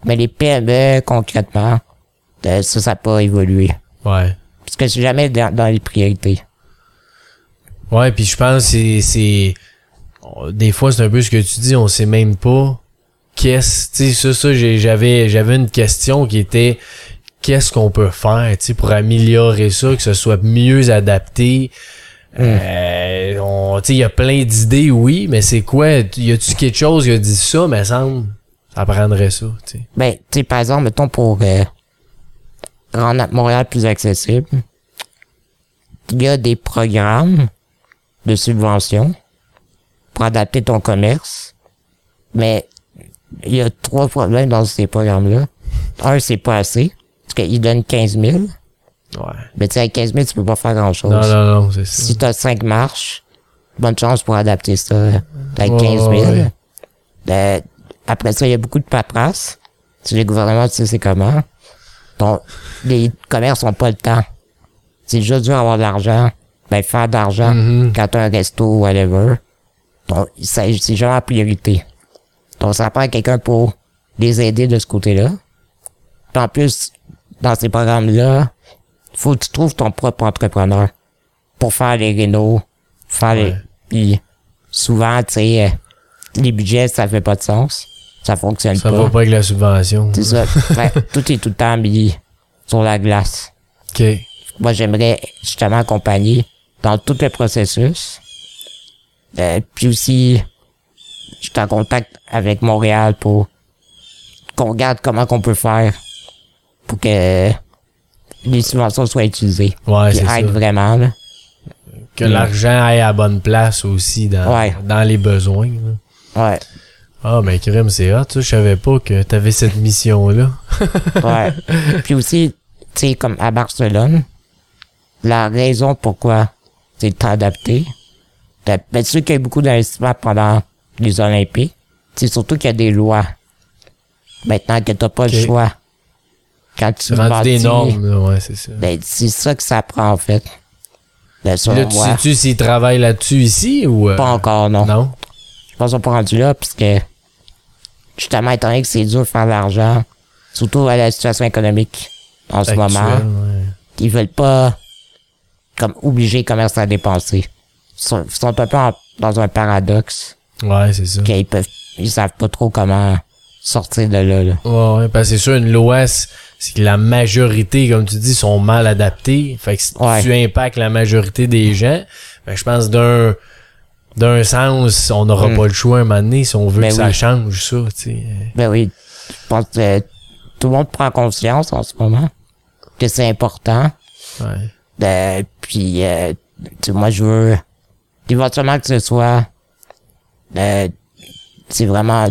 [SPEAKER 2] Mais les PME, concrètement, euh, ça, ça n'a pas évolué.
[SPEAKER 1] Ouais.
[SPEAKER 2] Parce que c'est jamais dans, dans les priorités.
[SPEAKER 1] Ouais, puis je pense que c'est des fois c'est un peu ce que tu dis, on sait même pas qu'est-ce, tu sais ça ça j'avais j'avais une question qui était qu'est-ce qu'on peut faire, tu sais pour améliorer ça, que ce soit mieux adapté? Euh, ben, on, il y a plein d'idées, oui, mais c'est quoi? Y a-tu quelque chose qui a dit ça, mais semble, ça prendrait ça, tu sais.
[SPEAKER 2] Ben, tu sais, par exemple, mettons pour euh, rendre Montréal plus accessible, il y a des programmes de subvention pour adapter ton commerce, mais il y a trois problèmes dans ces programmes-là. Un, c'est pas assez, parce qu'ils donnent 15 000,
[SPEAKER 1] Ouais.
[SPEAKER 2] mais tu sais, avec 15 000, tu peux pas faire grand-chose.
[SPEAKER 1] Non, non, non, c'est ça.
[SPEAKER 2] Si t'as 5 marches, bonne chance pour adapter ça avec
[SPEAKER 1] Ouais,
[SPEAKER 2] 15 000.
[SPEAKER 1] ouais.
[SPEAKER 2] Euh, après ça, il y a beaucoup de paperasse. Si les gouvernements, tu sais c'est comment. Ton, les commerces ont pas le temps. C'est juste dur d'avoir de l'argent. Ben, faire de l'argent
[SPEAKER 1] Mhm.
[SPEAKER 2] quand t'as un resto ou whatever. Donc, c'est jamais la priorité. Donc, ça prend quelqu'un pour les aider de ce côté-là. En plus, dans ces programmes-là, faut que tu trouves ton propre entrepreneur pour faire les rénaux, faire les... Puis souvent, tu sais, euh, les budgets, ça fait pas de sens. Ça fonctionne
[SPEAKER 1] Ça
[SPEAKER 2] pas.
[SPEAKER 1] va pas avec la subvention.
[SPEAKER 2] C'est ça. Fait, tout est tout le temps mis sur la glace.
[SPEAKER 1] OK.
[SPEAKER 2] Moi, j'aimerais justement accompagner dans tout le processus. Euh, puis aussi, je suis en contact avec Montréal pour qu'on regarde comment qu'on peut faire pour que les subventions soient utilisées.
[SPEAKER 1] Ouais, c'est ça.
[SPEAKER 2] vraiment, là.
[SPEAKER 1] Que l'argent aille à la bonne place aussi dans,
[SPEAKER 2] Ouais.
[SPEAKER 1] dans les besoins. là.
[SPEAKER 2] Ouais.
[SPEAKER 1] Ah, mais crème, c'est hot. ça. Je savais pas que t'avais cette mission-là.
[SPEAKER 2] Ouais. Puis aussi, tu sais, comme à Barcelone, la raison pourquoi c'est adapté, ben, sûr qu'il y a eu beaucoup d'investissements pendant les Olympiques. C'est surtout qu'il y a des lois. Maintenant que t'as pas le choix. Quand tu
[SPEAKER 1] rendu des
[SPEAKER 2] bâtis,
[SPEAKER 1] normes. Ouais, c'est ça.
[SPEAKER 2] Ben, c'est ça que ça prend, en fait. Ben,
[SPEAKER 1] Là, tu sais-tu s'ils travaillent là-dessus ici ou. euh,
[SPEAKER 2] pas encore, non.
[SPEAKER 1] Non?
[SPEAKER 2] Je pense qu'on pas rendu là, puisque, justement, étant donné que c'est dur de faire de l'argent, surtout à la situation économique en ce moment,
[SPEAKER 1] ouais.
[SPEAKER 2] ils veulent pas comme obliger les commerces à dépenser. Ils sont, ils sont un peu en- dans un paradoxe
[SPEAKER 1] Ouais, c'est ça.
[SPEAKER 2] qu'ils peuvent ils savent pas trop comment sortir de là. là.
[SPEAKER 1] Ouais, ouais, parce que c'est sûr, une loi, c'est que la majorité, comme tu dis, sont mal adaptées. Fait que si
[SPEAKER 2] Ouais.
[SPEAKER 1] tu impactes la majorité des gens, ben, je pense d'un d'un sens, on n'aura
[SPEAKER 2] Mm.
[SPEAKER 1] pas le choix à un moment donné si on veut
[SPEAKER 2] Ben
[SPEAKER 1] que ça change, ça, tu sais.
[SPEAKER 2] Ben oui, je pense que tout le monde prend conscience en ce moment que c'est important.
[SPEAKER 1] Ouais.
[SPEAKER 2] Euh, puis euh, tu moi je veux éventuellement que ce soit euh, c'est vraiment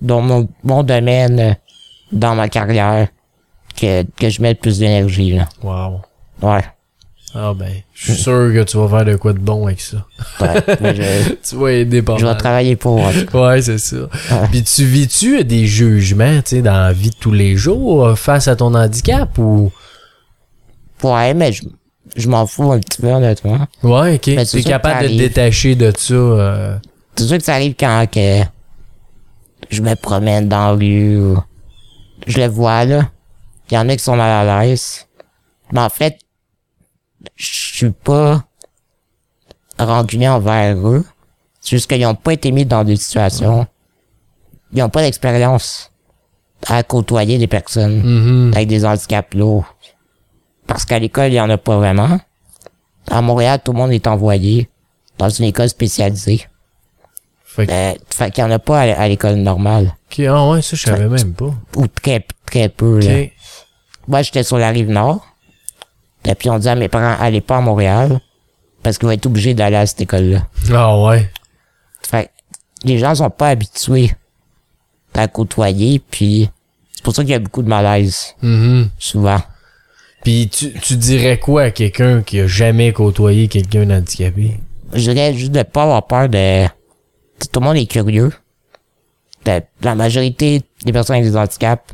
[SPEAKER 2] dans mon, mon domaine euh, dans ma carrière que, que je mette plus d'énergie là.
[SPEAKER 1] Wow.
[SPEAKER 2] Ouais.
[SPEAKER 1] Ah ben, je suis sûr que tu vas faire de quoi de bon avec ça.
[SPEAKER 2] ouais. Je,
[SPEAKER 1] tu vas aider pas
[SPEAKER 2] je vais travailler pour.
[SPEAKER 1] Ouais, c'est ça. Puis tu vis-tu des jugements, tu sais, dans la vie de tous les jours euh, face à ton handicap ou...
[SPEAKER 2] Ouais, mais je, je m'en fous un petit peu honnêtement.
[SPEAKER 1] Ouais, ok. T'es
[SPEAKER 2] sûr
[SPEAKER 1] capable de te détacher de ça. euh,
[SPEAKER 2] C'est sûr que ça arrive quand que je me promène dans la rue ou je le vois là. Il y en a qui sont mal à l'aise. Mais en fait, je suis pas rancunier envers eux. C'est juste qu'ils n'ont pas été mis dans des situations. Ils n'ont pas d'expérience à côtoyer des personnes
[SPEAKER 1] mhm.
[SPEAKER 2] avec des handicaps lourds. Parce qu'à l'école, il y en a pas vraiment. À Montréal, tout le monde est envoyé dans une école spécialisée.
[SPEAKER 1] Fait
[SPEAKER 2] Euh, fait qu'il y en a pas à, à l'école normale.
[SPEAKER 1] ok, ah ouais, ça, je savais même pas.
[SPEAKER 2] Ou très, très peu, là. Moi, j'étais sur la rive nord. Et puis, on dit à mes parents, allez pas à Montréal. Parce qu'ils vont être obligés d'aller à cette école-là.
[SPEAKER 1] Ah ouais.
[SPEAKER 2] Fait les gens sont pas habitués à côtoyer, puis c'est pour ça qu'il y a beaucoup de malaise,
[SPEAKER 1] Mhm.
[SPEAKER 2] souvent.
[SPEAKER 1] Puis tu, tu dirais quoi à quelqu'un qui a jamais côtoyé quelqu'un d'handicapé?
[SPEAKER 2] Je dirais juste de pas avoir peur de... Tout le monde est curieux. La majorité des personnes avec des handicaps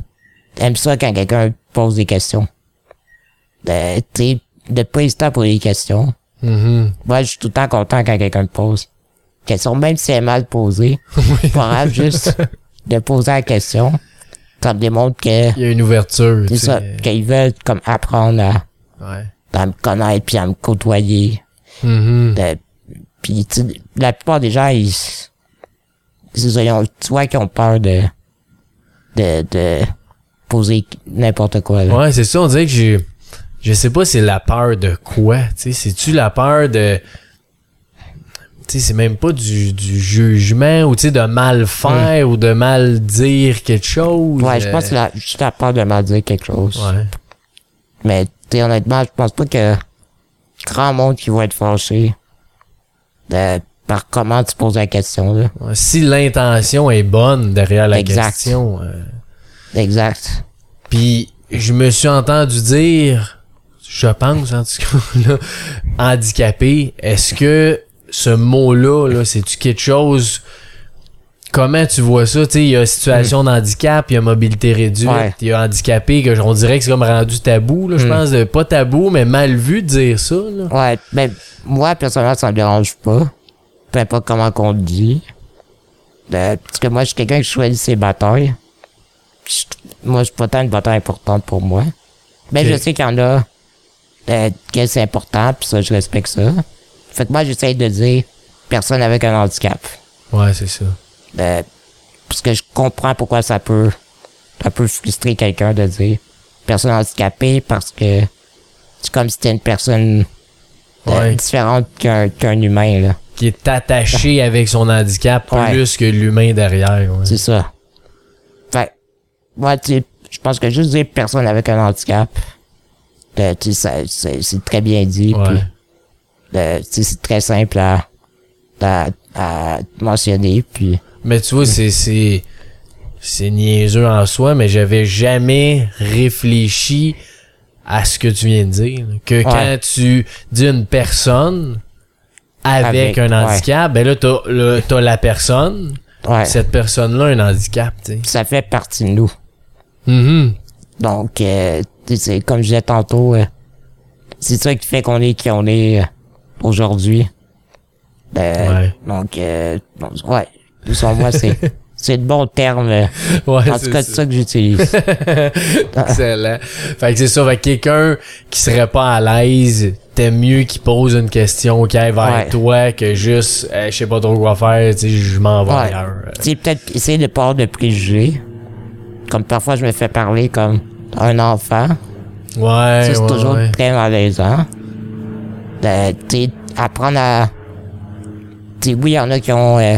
[SPEAKER 2] aiment ça quand quelqu'un pose des questions. De, tu de pas hésiter à poser des questions.
[SPEAKER 1] Mhm.
[SPEAKER 2] Moi, je suis tout le temps content quand quelqu'un me pose. Question, même si elle est mal posée. Pas grave, juste de poser la question. Ça me démontre que,
[SPEAKER 1] Il y a une ouverture,
[SPEAKER 2] c'est ça, qu'ils veulent comme apprendre à,
[SPEAKER 1] Ouais.
[SPEAKER 2] à me connaître puis à me côtoyer.
[SPEAKER 1] Mhm.
[SPEAKER 2] De- puis tu sais, la plupart des gens, ils, c'est ça, ils ont, tu vois qu'ils ont peur de, de, de poser n'importe quoi, là.
[SPEAKER 1] Ouais, c'est ça, on dirait que j'ai. Je sais pas c'est la peur de quoi, tu sais. C'est-tu la peur de. tu sais, c'est même pas du, du jugement ou tu sais, de mal faire ou de mal dire quelque chose.
[SPEAKER 2] Ouais, je
[SPEAKER 1] euh,
[SPEAKER 2] pense que la, juste la peur de mal dire quelque chose.
[SPEAKER 1] Ouais.
[SPEAKER 2] Mais, tu sais, honnêtement, je pense pas que grand monde qui va être fâché de, par comment tu poses la question, là.
[SPEAKER 1] Si l'intention est bonne derrière la
[SPEAKER 2] Exact.
[SPEAKER 1] question. euh,
[SPEAKER 2] Exact.
[SPEAKER 1] Puis je me suis entendu dire, je pense en tout cas, là, handicapé. Est-ce que ce mot-là, là, c'est-tu quelque chose... Comment tu vois ça? Tu sais, il y a situation d'handicap, il y a mobilité réduite,
[SPEAKER 2] Ouais.
[SPEAKER 1] il y a handicapé, que on dirait que c'est comme rendu tabou, là, je
[SPEAKER 2] Mm.
[SPEAKER 1] pense. de- pas tabou, mais mal vu de dire ça. Là.
[SPEAKER 2] Ouais, ben, moi, personnellement, ça me dérange pas. Peu importe comment qu'on le dit. Euh, parce que moi, je suis quelqu'un qui choisit ses batailles. Je- moi, c'est pas tant une bataille importante pour moi. Mais
[SPEAKER 1] Ok.
[SPEAKER 2] je sais qu'il y en a euh, que c'est important, puis ça, je respecte ça. Fait que moi, j'essaie de dire personne avec un handicap.
[SPEAKER 1] Ouais, c'est ça.
[SPEAKER 2] Euh, parce que je comprends pourquoi ça peut un peu frustrer quelqu'un de dire personne handicapée parce que c'est comme si c'était une personne euh,
[SPEAKER 1] Ouais.
[SPEAKER 2] différente qu'un qu'un humain, là.
[SPEAKER 1] Qui est attaché avec son handicap
[SPEAKER 2] Ouais.
[SPEAKER 1] plus que l'humain derrière. ouais.
[SPEAKER 2] C'est ça. Fait, moi, tu sais, je pense que juste dire personne avec un handicap, euh, tu sais, c'est très bien dit,
[SPEAKER 1] Ouais.
[SPEAKER 2] euh, c'est très simple à, à, à mentionner, puis
[SPEAKER 1] Mais tu vois, c'est, c'est, c'est niaiseux en soi, mais j'avais jamais réfléchi à ce que tu viens de dire. Que quand tu dis une personne avec,
[SPEAKER 2] Avec,
[SPEAKER 1] un
[SPEAKER 2] ouais.
[SPEAKER 1] handicap, ben là, t'as, le- t'as la personne.
[SPEAKER 2] ouais,
[SPEAKER 1] Cette personne-là a un handicap, tu sais.
[SPEAKER 2] ça fait partie de nous.
[SPEAKER 1] Mhm.
[SPEAKER 2] Donc, euh, sais, comme je disais tantôt, euh, c'est ça qui fait qu'on est qui on est euh, aujourd'hui. Euh,
[SPEAKER 1] Ouais.
[SPEAKER 2] Donc, euh, donc, ouais, selon moi, c'est c'est le bon terme. euh,
[SPEAKER 1] Ouais,
[SPEAKER 2] en
[SPEAKER 1] c'est
[SPEAKER 2] tout cas, c'est ça que j'utilise.
[SPEAKER 1] Excellent. Fait que c'est ça. Fait que quelqu'un qui serait pas à l'aise, t'aimes mieux qu'il pose une question qui aille vers
[SPEAKER 2] Ouais.
[SPEAKER 1] toi que juste, eh, je sais pas trop quoi faire, tu sais, je m'en vais
[SPEAKER 2] Ouais.
[SPEAKER 1] ailleurs.
[SPEAKER 2] Tu sais, peut-être essayer de pas avoir de préjugés. Comme parfois, je me fais parler comme un enfant.
[SPEAKER 1] Ouais,
[SPEAKER 2] Ça, c'est
[SPEAKER 1] ouais,
[SPEAKER 2] toujours très malaisant. De, tu sais, apprendre à... Tu sais, oui, il y en a qui ont euh,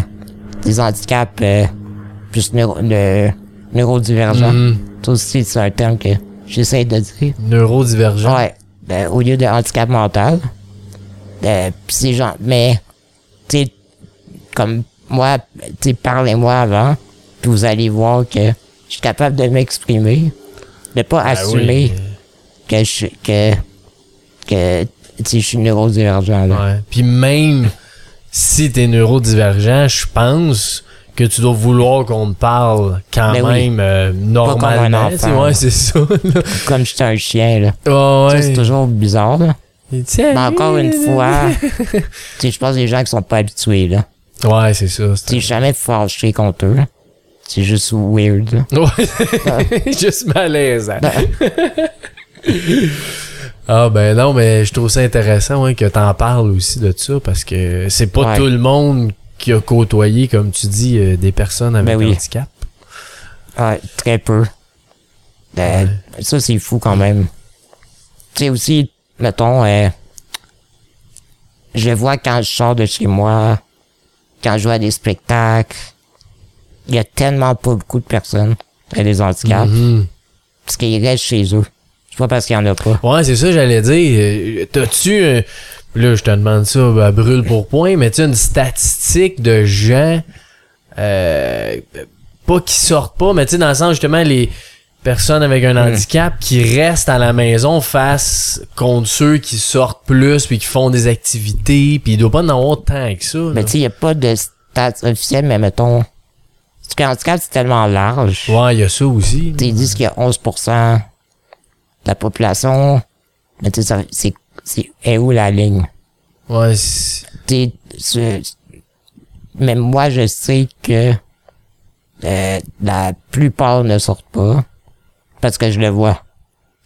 [SPEAKER 2] des handicaps euh, plus neuro, de, neurodivergents.
[SPEAKER 1] Mhm.
[SPEAKER 2] Ça aussi, c'est un terme que j'essaie de dire.
[SPEAKER 1] Neurodivergent.
[SPEAKER 2] Ouais. Ben, au lieu de handicap mental. Pis ces gens, mais, tu sais, comme moi, tu sais, parlez-moi avant, puis vous allez voir que je suis capable de m'exprimer, de pas
[SPEAKER 1] Ah
[SPEAKER 2] assumer
[SPEAKER 1] oui.
[SPEAKER 2] que je, que, que, tu je suis neurodivergent, là.
[SPEAKER 1] Ouais. Puis même si t'es neurodivergent, je pense que tu dois vouloir qu'on te parle quand
[SPEAKER 2] Ben oui.
[SPEAKER 1] même euh,
[SPEAKER 2] comme un
[SPEAKER 1] normalement.
[SPEAKER 2] enfant.
[SPEAKER 1] tu sais, ouais, c'est ça. là.
[SPEAKER 2] Comme j'étais un chien, là.
[SPEAKER 1] Ouais,
[SPEAKER 2] c'est toujours bizarre, là. Mais encore une fois, je pense des gens qui sont pas habitués, là.
[SPEAKER 1] Ouais, c'est ça.
[SPEAKER 2] sais, jamais fâché contre eux. C'est juste weird, là.
[SPEAKER 1] Ouais. Juste malaisant. ah ben non, mais je trouve ça intéressant ouais, que t'en parles aussi de ça parce que c'est pas
[SPEAKER 2] Ouais.
[SPEAKER 1] tout le monde qui a côtoyé, comme tu dis, euh, des personnes avec
[SPEAKER 2] Ben oui.
[SPEAKER 1] handicap.
[SPEAKER 2] Ouais, très peu. Euh, Ça, c'est fou quand même. Tu sais aussi, mettons, euh, je vois quand je sors de chez moi, quand je vois des spectacles, il y a tellement pas beaucoup de personnes ont des handicaps,
[SPEAKER 1] Mhm.
[SPEAKER 2] parce qu'ils restent chez eux. C'est pas parce qu'il y en a pas.
[SPEAKER 1] Ouais, c'est ça, j'allais dire. Euh, T'as-tu, là, je te demande ça à brûle pour point, mais tu une statistique de gens, euh, pas qui sortent pas, mais tu sais, dans le sens, justement, les personnes avec un handicap qui restent à la maison face contre ceux qui sortent plus puis qui font des activités, puis il doit pas en avoir tant que ça. là.
[SPEAKER 2] Mais tu sais, il y a pas de stats officiels, mais mettons, parce que handicap, c'est tellement large.
[SPEAKER 1] Ouais, il y a ça aussi.
[SPEAKER 2] Tu sais, ils disent qu'il y a 11% de la population, mais tu sais, ça- c'est, c'est, est où la ligne?
[SPEAKER 1] Ouais,
[SPEAKER 2] Tu mais moi, je sais que euh, la plupart ne sortent pas, parce que je le vois.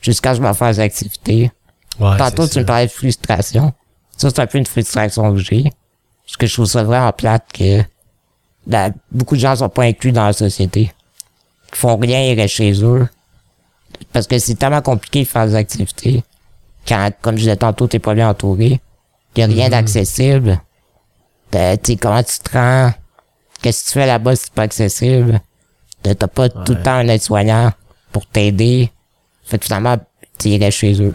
[SPEAKER 2] Jusqu'à ce que je me fasse des activités.
[SPEAKER 1] ouais,
[SPEAKER 2] Tantôt, tu
[SPEAKER 1] ça.
[SPEAKER 2] me parlais de frustration. Ça, c'est un peu une frustration que j'ai. Parce que je trouve ça vraiment plate que la- beaucoup de gens sont pas inclus dans la société. Ils font rien, ils restent chez eux. Parce que c'est tellement compliqué de faire des activités. Quand, comme je disais tantôt, t'es pas bien entouré. Y a rien
[SPEAKER 1] Mhm.
[SPEAKER 2] d'accessible. Tu comment tu te rends? Qu'est-ce que tu fais là-bas si c'est pas accessible? T'as pas tout le temps un aide-soignant pour t'aider. Fait que finalement, tu chez eux.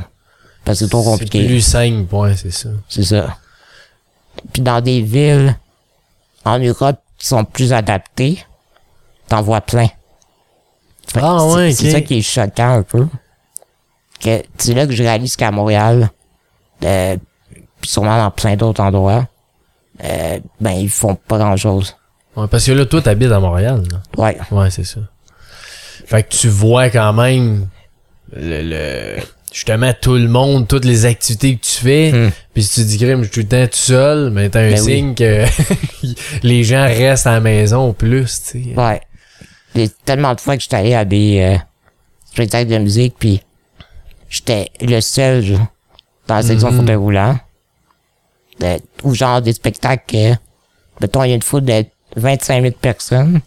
[SPEAKER 2] Parce que c'est trop
[SPEAKER 1] C'est
[SPEAKER 2] compliqué.
[SPEAKER 1] plus simple, ouais, c'est ça.
[SPEAKER 2] C'est ça. Puis dans des villes en Europe qui sont plus adaptées, t'en vois plein. Fait
[SPEAKER 1] Ah
[SPEAKER 2] c'est-
[SPEAKER 1] ouais,
[SPEAKER 2] C'est ça qui est choquant un peu. Que c'est là que je réalise qu'à Montréal, euh, puis sûrement dans plein d'autres endroits, euh, ben ils font pas grand chose.
[SPEAKER 1] Ouais, parce que là, toi, t'habites à Montréal, là.
[SPEAKER 2] Ouais.
[SPEAKER 1] Ouais, c'est ça. Fait que tu vois quand même le, le- justement tout le monde, toutes les activités que tu fais.
[SPEAKER 2] Hmm.
[SPEAKER 1] Puis si tu dis crime, je suis tout le temps tout seul, mais t'as un
[SPEAKER 2] Ben oui.
[SPEAKER 1] signe que les gens restent à la maison plus, tu sais.
[SPEAKER 2] Ouais. Il y a tellement de fois que j'étais allé à des euh, spectacles de musique, puis j'étais le seul dans la section
[SPEAKER 1] Mhm.
[SPEAKER 2] fauteuil roulant. De- ou genre des spectacles que, mettons, il y a une foule de 25 000 personnes,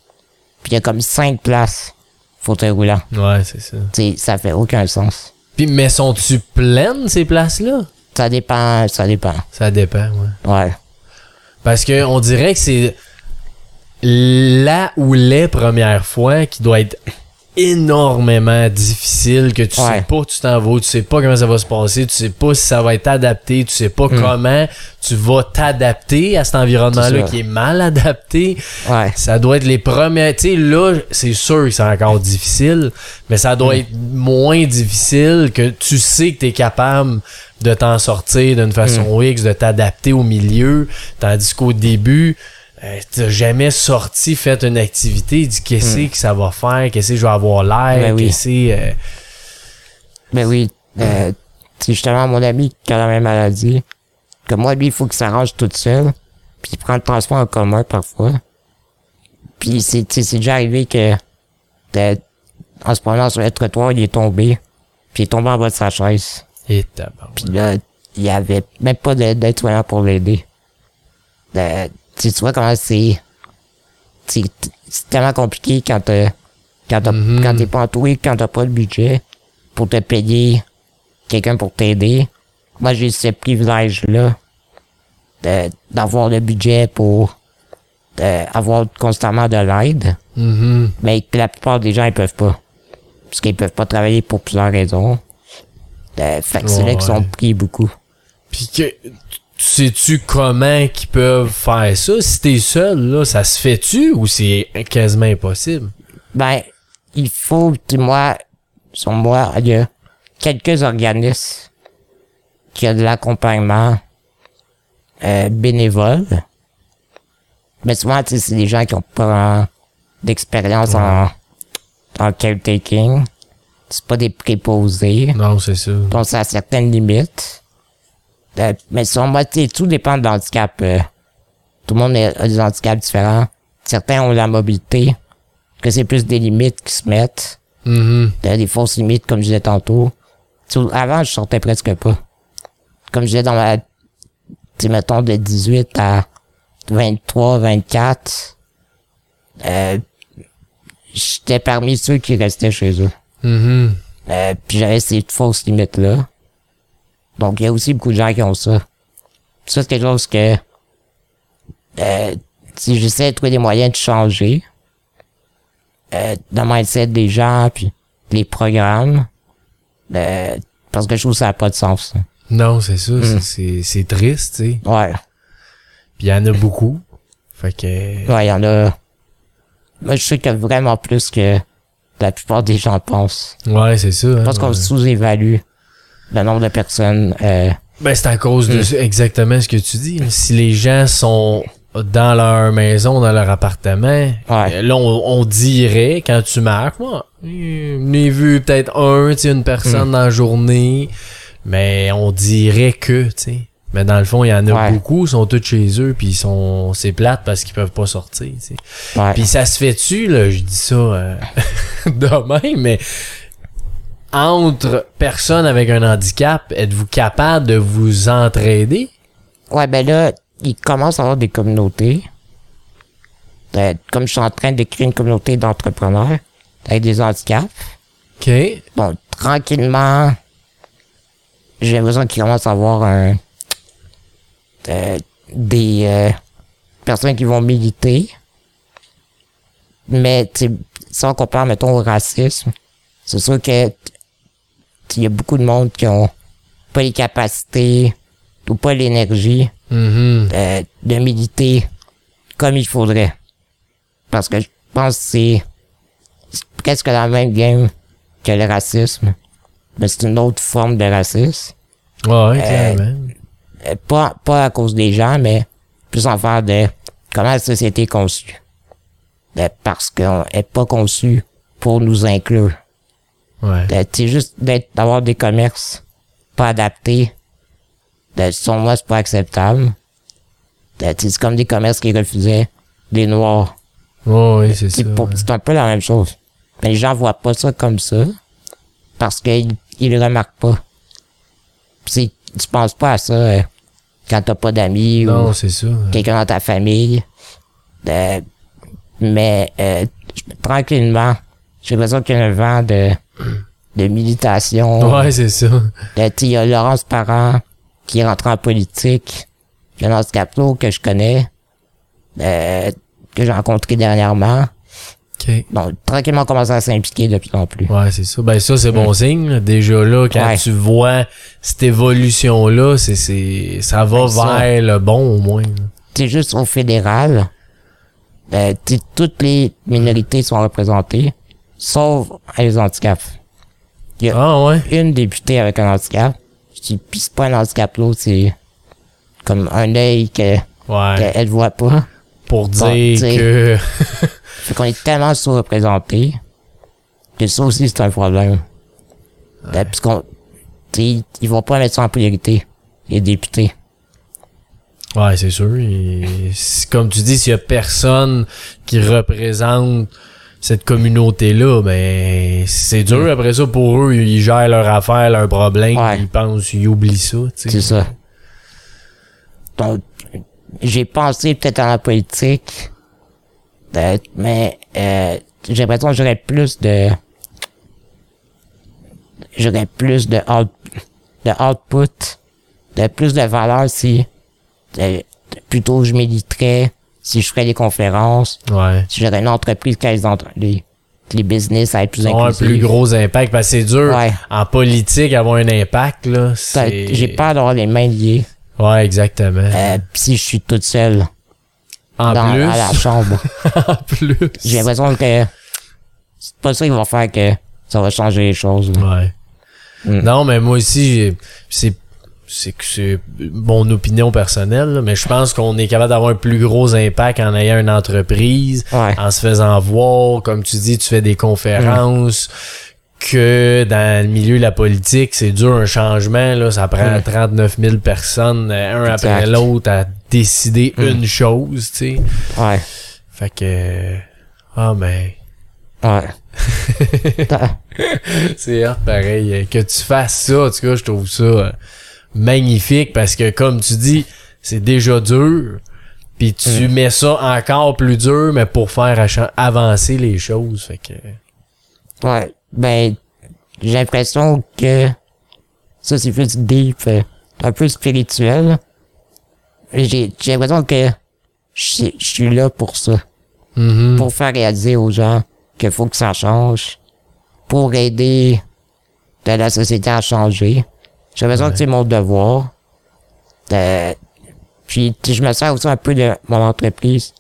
[SPEAKER 2] puis il y a comme 5 places fauteuil roulant.
[SPEAKER 1] Ouais, c'est ça.
[SPEAKER 2] Tu sais, ça fait aucun sens.
[SPEAKER 1] Puis mais sont-tu pleines ces places-là?
[SPEAKER 2] Ça dépend, ça dépend.
[SPEAKER 1] Ça dépend, ouais.
[SPEAKER 2] Ouais.
[SPEAKER 1] Parce que on dirait que c'est la ou les premières fois qui doit être énormément difficile, que tu
[SPEAKER 2] Ouais.
[SPEAKER 1] sais pas où tu t'en vas, tu sais pas comment ça va se passer, tu sais pas si ça va être adapté, tu sais pas comment tu vas t'adapter à cet environnement-là qui est mal adapté.
[SPEAKER 2] Ouais.
[SPEAKER 1] Ça doit être les premières. Tu sais, là, c'est sûr que c'est encore difficile, mais ça doit
[SPEAKER 2] Hmm.
[SPEAKER 1] être moins difficile que tu sais que tu es capable de t'en sortir d'une façon
[SPEAKER 2] Hmm.
[SPEAKER 1] X, de t'adapter au milieu, tandis qu'au début, euh, t'as jamais sorti, fait une activité, dit qu'est-ce que ça va faire, qu'est-ce que je vais avoir l'air,
[SPEAKER 2] Hmm. Ben
[SPEAKER 1] qu'est-ce que. euh,
[SPEAKER 2] Ben oui, euh, c'est justement mon ami qui a la même maladie. Que moi, lui, il faut qu'il s'arrange tout seul. Puis il prend le transport en commun parfois. Puis c'est, c'est déjà arrivé que, euh, en se promenant sur le trottoir, il est tombé. Puis il est tombé en bas de sa chaise.
[SPEAKER 1] et.
[SPEAKER 2] Puis là, il y avait même pas de- d'aide-soignant pour l'aider. Tu tu vois comment c'est, c'est, c'est tellement compliqué quand t'as, quand t'as,
[SPEAKER 1] Mhm.
[SPEAKER 2] quand t'es pas entouré, quand t'as pas le budget pour te payer quelqu'un pour t'aider. Moi, j'ai ce privilège-là de- d'avoir le budget pour avoir constamment de l'aide,
[SPEAKER 1] Mhm.
[SPEAKER 2] mais que la plupart des gens, ils peuvent pas. Parce qu'ils peuvent pas travailler pour plusieurs raisons. Euh, fait que c'est là qu'ils sont pris beaucoup.
[SPEAKER 1] Puis que. Tu- Sais-tu comment qu'ils peuvent faire ça? Si t'es seul, là, ça se fait-tu ou c'est quasiment impossible?
[SPEAKER 2] Ben, il faut, tu sais, moi, sur moi, il y a quelques organismes qui ont de l'accompagnement euh, bénévole. Mais souvent, tu sais, c'est des gens qui ont pas d'expérience en, en caretaking. C'est pas des préposés.
[SPEAKER 1] Non, c'est ça.
[SPEAKER 2] Donc, ça a certaines limites. Euh, mais sur moi, tu sais, tout dépend de l'handicap. euh. tout le monde a des handicaps différents. Certains ont la mobilité, que c'est plus des limites qui se mettent. Euh, des fausses limites, comme je disais tantôt. Avant, je sortais presque pas. Comme je disais dans ma, tu mettons, de 18 à 23, 24, euh, j'étais parmi ceux qui restaient chez eux.
[SPEAKER 1] Mhm.
[SPEAKER 2] Euh, puis j'avais ces fausses limites-là. Donc, il y a aussi beaucoup de gens qui ont ça. Ça, c'est quelque chose que... Euh, si j'essaie de trouver des moyens de changer euh, le mindset des gens, puis les programmes, euh, parce que je trouve que ça n'a pas de sens. ça.
[SPEAKER 1] Non, c'est ça.
[SPEAKER 2] Mm.
[SPEAKER 1] c'est- C'est triste, tu sais.
[SPEAKER 2] Ouais,
[SPEAKER 1] Puis il y en a beaucoup. Fait que.
[SPEAKER 2] ouais, il y en a... Moi, je sais qu'il y a vraiment plus que la plupart des gens pensent.
[SPEAKER 1] Ouais, c'est ça. hein,
[SPEAKER 2] Je pense qu'on
[SPEAKER 1] ouais.
[SPEAKER 2] sous-évalue le nombre de personnes... Euh,
[SPEAKER 1] Ben, c'est à cause de
[SPEAKER 2] Mm.
[SPEAKER 1] ça, exactement ce que tu dis. Si les gens sont dans leur maison, dans leur appartement,
[SPEAKER 2] Ouais.
[SPEAKER 1] là, on, on dirait, quand tu marques, moi, j'en ai vu peut-être un, tu une personne
[SPEAKER 2] Mm.
[SPEAKER 1] dans la journée, mais on dirait que, tu sais. Mais dans le fond, il y en a
[SPEAKER 2] Ouais.
[SPEAKER 1] beaucoup, ils sont tous chez eux, puis ils sont, c'est plate parce qu'ils peuvent pas sortir, tu sais. Puis ça se fait-tu, là, je dis ça euh, de même, mais entre personnes avec un handicap, êtes-vous capable de vous entraider?
[SPEAKER 2] Ouais, ben là, il commence à avoir des communautés. Euh, comme je suis en train de créer une communauté d'entrepreneurs avec des handicaps.
[SPEAKER 1] OK.
[SPEAKER 2] Bon, tranquillement, j'ai l'impression qu'il commence à avoir un, euh, des, euh, personnes qui vont militer. Mais, tu sais, si on compare, mettons, au racisme, c'est sûr que il y a beaucoup de monde qui ont pas les capacités ou pas l'énergie
[SPEAKER 1] Mhm.
[SPEAKER 2] euh, de militer comme il faudrait. Parce que je pense que c'est c'est presque la même game que le racisme. Mais c'est une autre forme de racisme.
[SPEAKER 1] Ouais, clairement.
[SPEAKER 2] Euh, pas, pas à cause des gens, mais plus en faire de comment la société est conçue. Euh, parce qu'on est pas conçu pour nous inclure.
[SPEAKER 1] Ouais.
[SPEAKER 2] C'est juste d'être, d'avoir des commerces pas adaptés. Euh, selon moi, c'est pas acceptable. Euh, C'est comme des commerces qui refusaient des noirs.
[SPEAKER 1] Ouais, ouais, c'est ça. Ouais.
[SPEAKER 2] c'est un peu la même chose. Mais les gens voient pas ça comme ça. Parce qu'ils ils le remarquent pas. Tu penses pas à ça euh, quand t'as pas d'amis ou quelqu'un dans ta famille. Euh, mais euh, tranquillement, j'ai l'impression qu'il y a un vent de, de militation.
[SPEAKER 1] Ouais, c'est ça.
[SPEAKER 2] Il y a Laurence Parent qui est rentré en politique. Jonas Caplo que je connais, euh, que j'ai rencontré dernièrement.
[SPEAKER 1] OK.
[SPEAKER 2] Donc, tranquillement, on commence à s'impliquer de plus en plus.
[SPEAKER 1] Ouais, c'est ça. Ben ça, c'est bon signe. là. Déjà là, quand
[SPEAKER 2] Ouais.
[SPEAKER 1] tu vois cette évolution-là, c'est, c'est, ça va
[SPEAKER 2] ça.
[SPEAKER 1] vers le bon au moins.
[SPEAKER 2] C'est juste au fédéral. Sais, toutes les minorités sont représentées, sauf les handicaps.
[SPEAKER 1] Ah ouais?
[SPEAKER 2] Une députée avec un handicap. Je dis, pis c'est pas un handicap l'autre, c'est comme un œil que,
[SPEAKER 1] Ouais.
[SPEAKER 2] qu'elle voit pas.
[SPEAKER 1] Pour dire que...
[SPEAKER 2] Fait qu'on est tellement sous-représentés que ça aussi, c'est un problème. Euh, Puisqu'on, tu sais, ils vont pas mettre ça en priorité, les députés.
[SPEAKER 1] Ouais, c'est sûr. Et comme tu dis, s'il y a personne qui représente cette communauté-là, ben c'est dur après ça pour eux. Ils gèrent leur affaire, leur problème.
[SPEAKER 2] Ouais.
[SPEAKER 1] Ils pensent, ils oublient ça.
[SPEAKER 2] C'est ça. Donc, j'ai pensé peut-être à la politique, euh, mais euh, j'ai l'impression que j'aurais plus de... J'aurais plus de, out- de output, de plus de valeur si euh, plutôt je militerais, si je ferais des conférences,
[SPEAKER 1] Ouais.
[SPEAKER 2] si j'aurais une entreprise qui a les, entre- les, les business à être plus
[SPEAKER 1] ont un plus gros impact parce que c'est dur
[SPEAKER 2] Ouais.
[SPEAKER 1] en politique avoir un impact là.
[SPEAKER 2] J'ai peur d'avoir les mains liées
[SPEAKER 1] Ouais, exactement.
[SPEAKER 2] euh, si je suis toute seule
[SPEAKER 1] en
[SPEAKER 2] dans,
[SPEAKER 1] plus,
[SPEAKER 2] à la chambre.
[SPEAKER 1] en plus.
[SPEAKER 2] J'ai l'impression que c'est pas ça qui va faire que ça va changer les choses. là.
[SPEAKER 1] Ouais.
[SPEAKER 2] Mm.
[SPEAKER 1] Non, mais moi aussi, c'est c'est que c'est mon opinion personnelle, là, mais je pense qu'on est capable d'avoir un plus gros impact en ayant une entreprise,
[SPEAKER 2] Ouais.
[SPEAKER 1] en se faisant voir, comme tu dis, tu fais des conférences, que dans le milieu de la politique, c'est dur un changement, là, ça prend
[SPEAKER 2] Mm.
[SPEAKER 1] 39 000 personnes, euh, un
[SPEAKER 2] Exact.
[SPEAKER 1] après l'autre, à décider
[SPEAKER 2] Mm.
[SPEAKER 1] une chose, tu sais.
[SPEAKER 2] Ouais.
[SPEAKER 1] Fait que... Ah, mais...
[SPEAKER 2] Ouais.
[SPEAKER 1] C'est pareil. euh, Que tu fasses ça, en tout cas, je trouve ça euh, magnifique parce que, comme tu dis, c'est déjà dur. Puis tu
[SPEAKER 2] Mm.
[SPEAKER 1] mets ça encore plus dur, mais pour faire avancer les choses. Fait que...
[SPEAKER 2] ouais. Ben, j'ai l'impression que ça, c'est plus deep, euh, un peu spirituel. J'ai l'impression que je suis là pour ça.
[SPEAKER 1] Mhm.
[SPEAKER 2] Pour faire réaliser aux gens qu'il faut que ça change. Pour aider de la société à changer. J'ai l'impression que c'est mon devoir. Euh, puis je me sers aussi un peu de mon entreprise.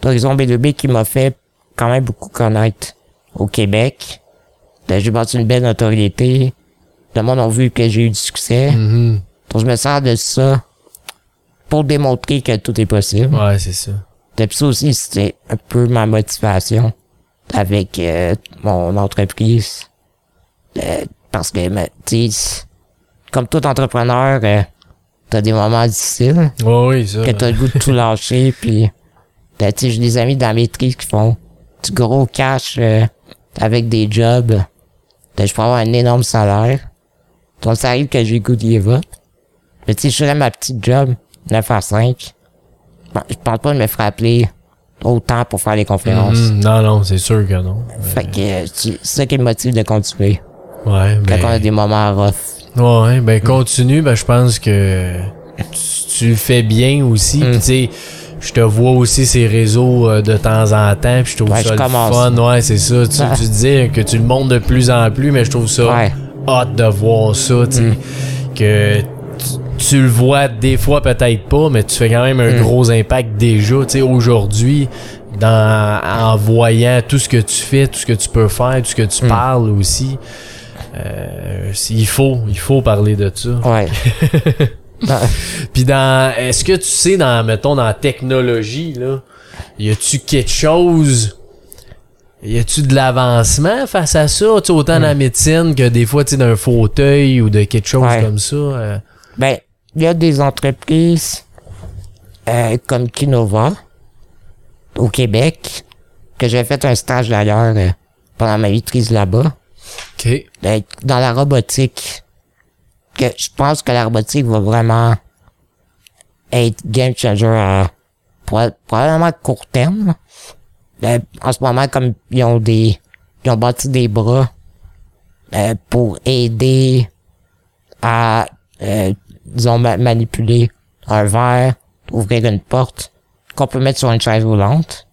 [SPEAKER 2] D'Horizon B2B qui m'a fait quand même beaucoup connaître au Québec. Euh, J'ai bâti une belle notoriété. Le monde a vu que j'ai eu du succès.
[SPEAKER 1] Mhm.
[SPEAKER 2] Donc je me sers de ça pour démontrer que tout est possible.
[SPEAKER 1] Ouais, c'est ça.
[SPEAKER 2] Et puis ça aussi, c'était un peu ma motivation avec euh, mon entreprise. Euh, parce que, mais, tu sais, comme tout entrepreneur, euh, t'as des moments difficiles,
[SPEAKER 1] Ouais, oui, ça.
[SPEAKER 2] que t'as le goût de tout lâcher, puis, ben, tu j'ai des amis dans la maîtrise qui font du gros cash euh, avec des jobs. Ben, je peux avoir un énorme salaire. Donc, ça arrive que j'ai le goût d'y va. Mais tu sais, je ma petite job, 9 à 5. Bon, je pense pas de me faire appeler autant pour faire les conférences.
[SPEAKER 1] Mhm. Non, non, c'est sûr que non.
[SPEAKER 2] Fait que euh, c'est ça qui me motive de continuer.
[SPEAKER 1] Ouais,
[SPEAKER 2] Quand on a
[SPEAKER 1] ben...
[SPEAKER 2] des moments rough.
[SPEAKER 1] Ouais, ben continue, ben je pense que tu, tu le fais bien aussi.
[SPEAKER 2] Mm.
[SPEAKER 1] Puis tu sais, je te vois aussi ces réseaux euh, de temps en temps, puis je trouve
[SPEAKER 2] Ouais,
[SPEAKER 1] ça
[SPEAKER 2] je
[SPEAKER 1] le fun. Ouais, c'est ça. Tu, tu disais que tu le montres de plus en plus, mais je trouve ça
[SPEAKER 2] Ouais.
[SPEAKER 1] hot de voir ça, tu sais.
[SPEAKER 2] Mm.
[SPEAKER 1] Que tu, tu le vois des fois peut-être pas, mais tu fais quand même un
[SPEAKER 2] Mm.
[SPEAKER 1] gros impact déjà, tu sais, aujourd'hui, dans, en voyant tout ce que tu fais, tout ce que tu peux faire, tout ce que tu
[SPEAKER 2] Mm.
[SPEAKER 1] parles aussi. Euh, il faut, il faut parler de ça.
[SPEAKER 2] Ouais. Ah,
[SPEAKER 1] Puis dans, est-ce que tu sais dans, mettons, dans la technologie, là, y a-tu quelque chose, y a-tu de l'avancement face à ça, tu sais, autant dans la médecine que des fois, tu d'un fauteuil ou de quelque chose
[SPEAKER 2] Ouais.
[SPEAKER 1] comme ça. euh,
[SPEAKER 2] Ben, il y a des entreprises euh, comme Kinova au Québec que j'ai fait un stage d'ailleurs euh, pendant ma maîtrise là-bas.
[SPEAKER 1] Ok.
[SPEAKER 2] Dans la robotique. Que je pense que la robotique va vraiment être game changer à pro- probablement à court terme. Ben, en ce moment, comme ils ont des ils ont bâti des bras euh, pour aider à euh, disons ma- manipuler un verre, ouvrir une porte qu'on peut mettre sur une chaise roulante.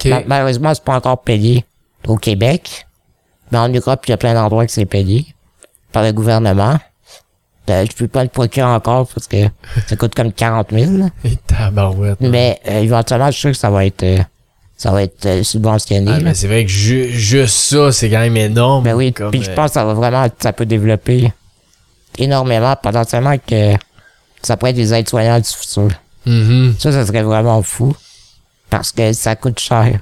[SPEAKER 1] ok.
[SPEAKER 2] Ma- malheureusement, c'est pas encore payé au Québec. Mais en Europe, il y a plein d'endroits que c'est payé par le gouvernement. Euh, je peux pas le procurer encore parce que ça coûte comme 40 000. là.
[SPEAKER 1] Et tabarouette.
[SPEAKER 2] Mais euh, éventuellement, je suis sûr que ça va être euh, ça va être euh, subventionné.
[SPEAKER 1] Ah, mais c'est vrai que ju- juste ça, c'est quand même énorme.
[SPEAKER 2] Ben oui, puis je
[SPEAKER 1] euh,
[SPEAKER 2] pense que ça va vraiment, ça peut développer énormément, potentiellement que ça pourrait être des aides-soignants du futur.
[SPEAKER 1] mhm,
[SPEAKER 2] Ça, ça serait vraiment fou. Parce que ça coûte cher.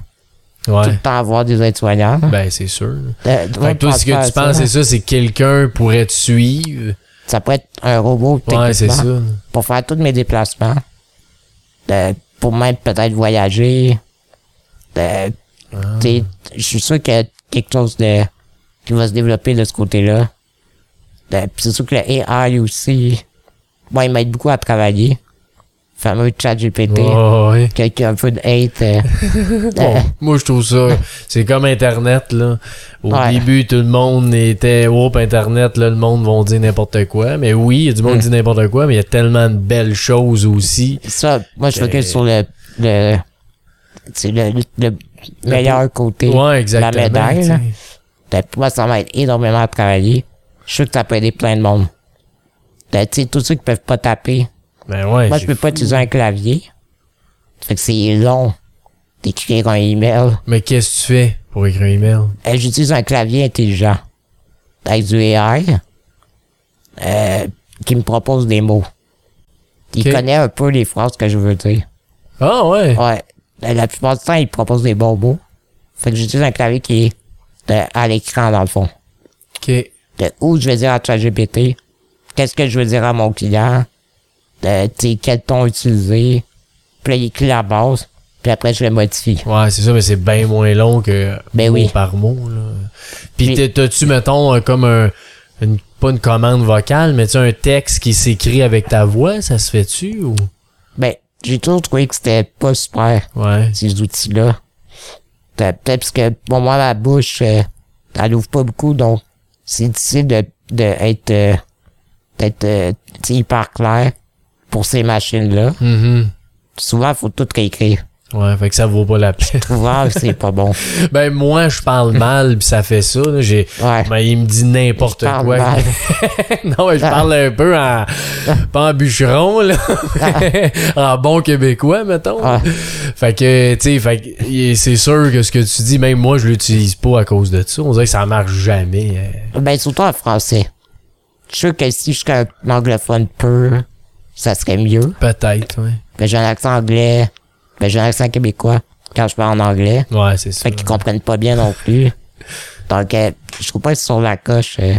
[SPEAKER 2] Tout
[SPEAKER 1] ouais.
[SPEAKER 2] le temps avoir des aides-soignants.
[SPEAKER 1] Ben, c'est sûr.
[SPEAKER 2] Euh,
[SPEAKER 1] Fait que toi, ce que tu penses, c'est ça, c'est que quelqu'un pourrait te suivre.
[SPEAKER 2] Ça pourrait être un robot
[SPEAKER 1] Ouais, c'est ça.
[SPEAKER 2] pour faire tous mes déplacements. Euh, pour même peut-être voyager. Euh,
[SPEAKER 1] Ah.
[SPEAKER 2] Je suis sûr qu'il y a quelque chose de qui va se développer de ce côté-là. C'est sûr que le AI aussi, moi, il m'aide beaucoup à travailler. Le fameux chat GPT.
[SPEAKER 1] Ouais.
[SPEAKER 2] Quelqu'un un peu de hate. euh,
[SPEAKER 1] Bon, moi, je trouve ça, c'est comme Internet, là. Au
[SPEAKER 2] Ouais.
[SPEAKER 1] début, tout le monde était, oups, Internet, là, le monde va dire n'importe quoi. Mais oui, il y a du monde
[SPEAKER 2] Mm.
[SPEAKER 1] qui dit n'importe quoi, mais il y a tellement de belles choses aussi.
[SPEAKER 2] ça, moi, je
[SPEAKER 1] Euh,
[SPEAKER 2] focus sur le, le, c'est le, le meilleur côté.
[SPEAKER 1] Ouais, exactement.
[SPEAKER 2] médaille, là.
[SPEAKER 1] tu sais.
[SPEAKER 2] Ben, pour moi, ça m'aide énormément à travailler. Je suis sûr que ça peut aider plein de monde. Ben, tu sais, tous ceux qui peuvent pas taper.
[SPEAKER 1] Ben ouais.
[SPEAKER 2] Moi, je peux pas utiliser un clavier. Fait que c'est long d'écrire un email.
[SPEAKER 1] Mais qu'est-ce que tu fais pour écrire un email?
[SPEAKER 2] Euh, J'utilise un clavier intelligent. Avec du AI. Euh, qui me propose des mots. Il connaît un peu les phrases que je veux dire.
[SPEAKER 1] Ah ouais.
[SPEAKER 2] Ouais. La, la plupart du temps, il propose des bons mots. Fait que j'utilise un clavier qui est euh, à l'écran, dans le fond.
[SPEAKER 1] Ok.
[SPEAKER 2] de où je vais dire à ChatGPT, qu'est-ce que je veux dire à mon client, sais, quel ton utiliser, puis là, il écrit la base, puis après, je le modifie.
[SPEAKER 1] Ouais, c'est ça, mais c'est bien moins long que
[SPEAKER 2] Ben
[SPEAKER 1] mot
[SPEAKER 2] oui.
[SPEAKER 1] par mot, là. Puis t'as-tu, mettons, euh, comme un, une, pas une commande vocale, mais tu un texte qui s'écrit avec ta voix, ça se fait-tu ou?
[SPEAKER 2] Ben, j'ai toujours trouvé que c'était pas super,
[SPEAKER 1] Ouais.
[SPEAKER 2] ces outils-là. Euh, Peut-être parce que, pour moi, ma bouche, euh, elle ouvre pas beaucoup, donc c'est difficile de, de être, euh, d'être, euh, hyper clair pour ces machines-là.
[SPEAKER 1] Mhm.
[SPEAKER 2] Souvent, faut tout réécrire.
[SPEAKER 1] Ouais, fait que ça vaut pas la peine.
[SPEAKER 2] Souvent, c'est pas bon.
[SPEAKER 1] ben, moi, je parle mal, puis ça fait ça. J'ai,
[SPEAKER 2] Ouais.
[SPEAKER 1] ben, il me dit n'importe quoi. non, je parle un peu en, pas en bûcheron, là. en bon québécois, mettons. Fait que, tu sais, c'est sûr que ce que tu dis, même moi, je l'utilise pas à cause de ça. On dirait que ça marche jamais. hein.
[SPEAKER 2] Ben, surtout en français. Je suis sûr que si je suis un anglophone pur, ça serait mieux.
[SPEAKER 1] Peut-être, ouais.
[SPEAKER 2] Ben, j'ai un accent anglais. Ben, j'ai un accent québécois quand je parle en anglais.
[SPEAKER 1] Ouais, c'est ça.
[SPEAKER 2] Fait qu'ils comprennent pas bien non plus. Donc, euh, je trouve pas sur la coche, euh,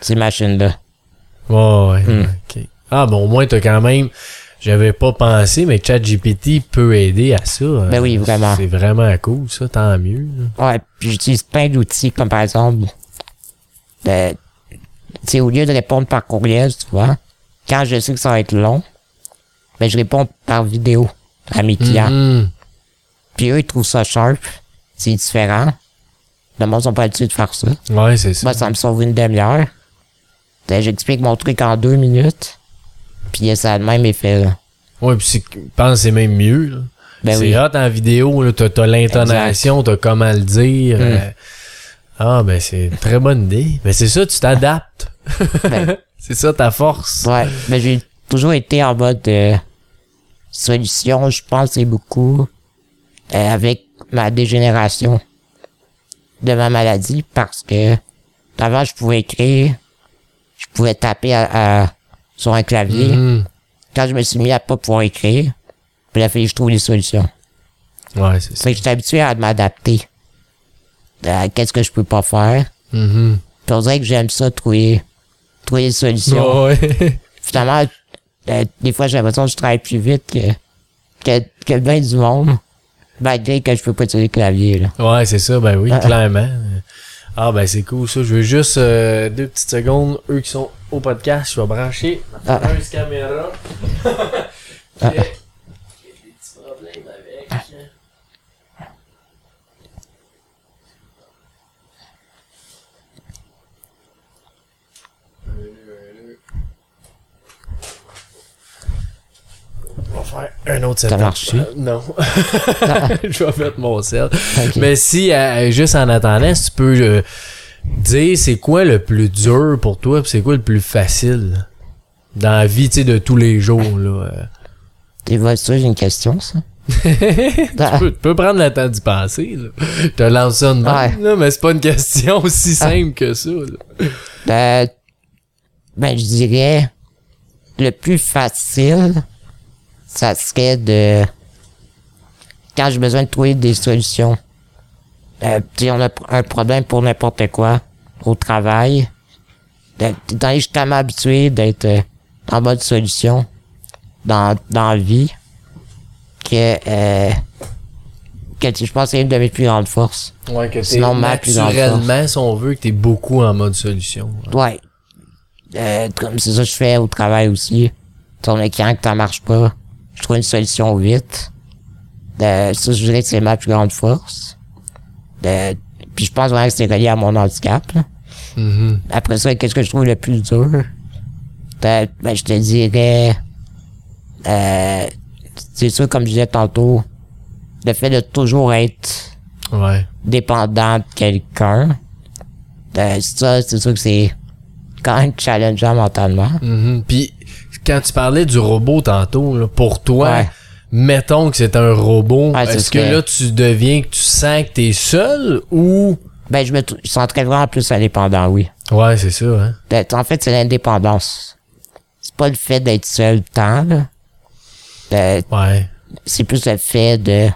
[SPEAKER 2] ces machines-là.
[SPEAKER 1] Ouais, ouais,
[SPEAKER 2] Hmm.
[SPEAKER 1] Ah, bon, au moins, t'as quand même. J'avais pas pensé, mais ChatGPT peut aider à ça. hein.
[SPEAKER 2] Ben oui, vraiment.
[SPEAKER 1] C'est vraiment cool, ça, tant mieux. là.
[SPEAKER 2] Ouais, puis j'utilise plein d'outils, comme par exemple, de, tu sais, au lieu de répondre par courriel, tu vois, quand je sais que ça va être long, ben, je réponds par vidéo à mes clients.
[SPEAKER 1] Mhm.
[SPEAKER 2] Puis eux, ils trouvent ça sharp. C'est différent. Le monde sont pas habitués de faire ça.
[SPEAKER 1] Ouais, c'est ça.
[SPEAKER 2] Moi, ça me sauve une demi-heure. Ben, J'explique mon truc en deux minutes. Puis ça a le même effet, là.
[SPEAKER 1] Ouais, puis je pense que c'est même mieux, là.
[SPEAKER 2] Ben
[SPEAKER 1] c'est
[SPEAKER 2] oui.
[SPEAKER 1] hot en vidéo, t'as, t'as l'intonation, t'as comment le dire.
[SPEAKER 2] Mm.
[SPEAKER 1] euh, ah, ben c'est une très bonne idée. Ben c'est ça, tu t'adaptes.
[SPEAKER 2] Ben,
[SPEAKER 1] C'est ça ta force.
[SPEAKER 2] ouais, mais j'ai toujours été en mode euh, solution, je pense, c'est beaucoup euh, avec ma dégénération de ma maladie parce que avant je pouvais écrire, je pouvais taper à, à- sur un clavier.
[SPEAKER 1] Mhm.
[SPEAKER 2] Quand je me suis mis à pas pouvoir écrire, puis il a fallu que je trouve des solutions.
[SPEAKER 1] Ouais, c'est ça.
[SPEAKER 2] Fait que j'étais habitué à m'adapter à qu'est-ce que je peux pas faire. Puis on dirait que j'aime ça, trouver, trouver des solutions.
[SPEAKER 1] Ouais.
[SPEAKER 2] Finalement, euh, des fois, j'ai l'impression que je travaille plus vite que, que, que bien du monde. Malgré que je peux pas utiliser le clavier, là.
[SPEAKER 1] Ouais, c'est ça, ben oui,
[SPEAKER 2] Ah.
[SPEAKER 1] clairement. Ah, ben c'est cool ça. Je veux juste euh, deux petites secondes. Eux qui sont au podcast, je vais brancher ma
[SPEAKER 2] Ah.
[SPEAKER 1] fameuse caméra
[SPEAKER 2] Ah.
[SPEAKER 1] j'ai des petits problèmes avec. On va faire un autre setup.
[SPEAKER 2] marché?
[SPEAKER 1] Euh, Non. je vais mettre mon sel. Mais si, euh, juste en attendant, si tu peux euh, dire c'est quoi le plus dur pour toi, puis c'est quoi le plus facile dans la vie, tu sais, de tous les jours, là. euh?
[SPEAKER 2] Tu vois, ça, j'ai une question, ça?
[SPEAKER 1] tu, peux, tu peux prendre le temps d'y penser, là. Je te lance ça de
[SPEAKER 2] Ouais.
[SPEAKER 1] là, mais c'est pas une question aussi simple que ça, là.
[SPEAKER 2] Ben, ben, je dirais, le plus facile, ça serait de, quand j'ai besoin de trouver des solutions. Euh, sais, on a un problème pour n'importe quoi, au travail. Suis tellement habitué d'être euh, en mode solution dans, dans la vie, que, euh, que je pense que c'est une de mes plus grandes forces.
[SPEAKER 1] Ouais, que
[SPEAKER 2] Sinon, ma plus grande
[SPEAKER 1] si on veut, que t'es beaucoup en mode solution.
[SPEAKER 2] Ouais. Euh, comme c'est ça que je fais au travail aussi. Ton écran que ça marche pas, je trouve une solution vite. Euh, ça, je dirais que c'est ma plus grande force. Puis je pense vraiment que c'est relié à mon handicap. là.
[SPEAKER 1] Mhm.
[SPEAKER 2] Après ça, qu'est-ce que je trouve le plus dur? Euh, ben, je te dirais... Euh, c'est sûr, comme je disais tantôt, le fait de toujours être
[SPEAKER 1] Ouais.
[SPEAKER 2] dépendant de quelqu'un. Euh, ça, c'est sûr que c'est quand même challengeant mentalement.
[SPEAKER 1] Mhm. Puis, quand tu parlais du robot tantôt, là, pour toi,
[SPEAKER 2] Ouais.
[SPEAKER 1] mettons que c'est un robot,
[SPEAKER 2] Ouais,
[SPEAKER 1] est-ce
[SPEAKER 2] ce
[SPEAKER 1] que
[SPEAKER 2] que-
[SPEAKER 1] là, tu deviens que tu sens que t'es seul ou...
[SPEAKER 2] Ben, je me je sentirais vraiment plus indépendant, oui.
[SPEAKER 1] Ouais, c'est ça, hein.
[SPEAKER 2] Ben, en fait, c'est l'indépendance. C'est pas le fait d'être seul tant, là. Ben,
[SPEAKER 1] Ouais.
[SPEAKER 2] c'est plus le fait de...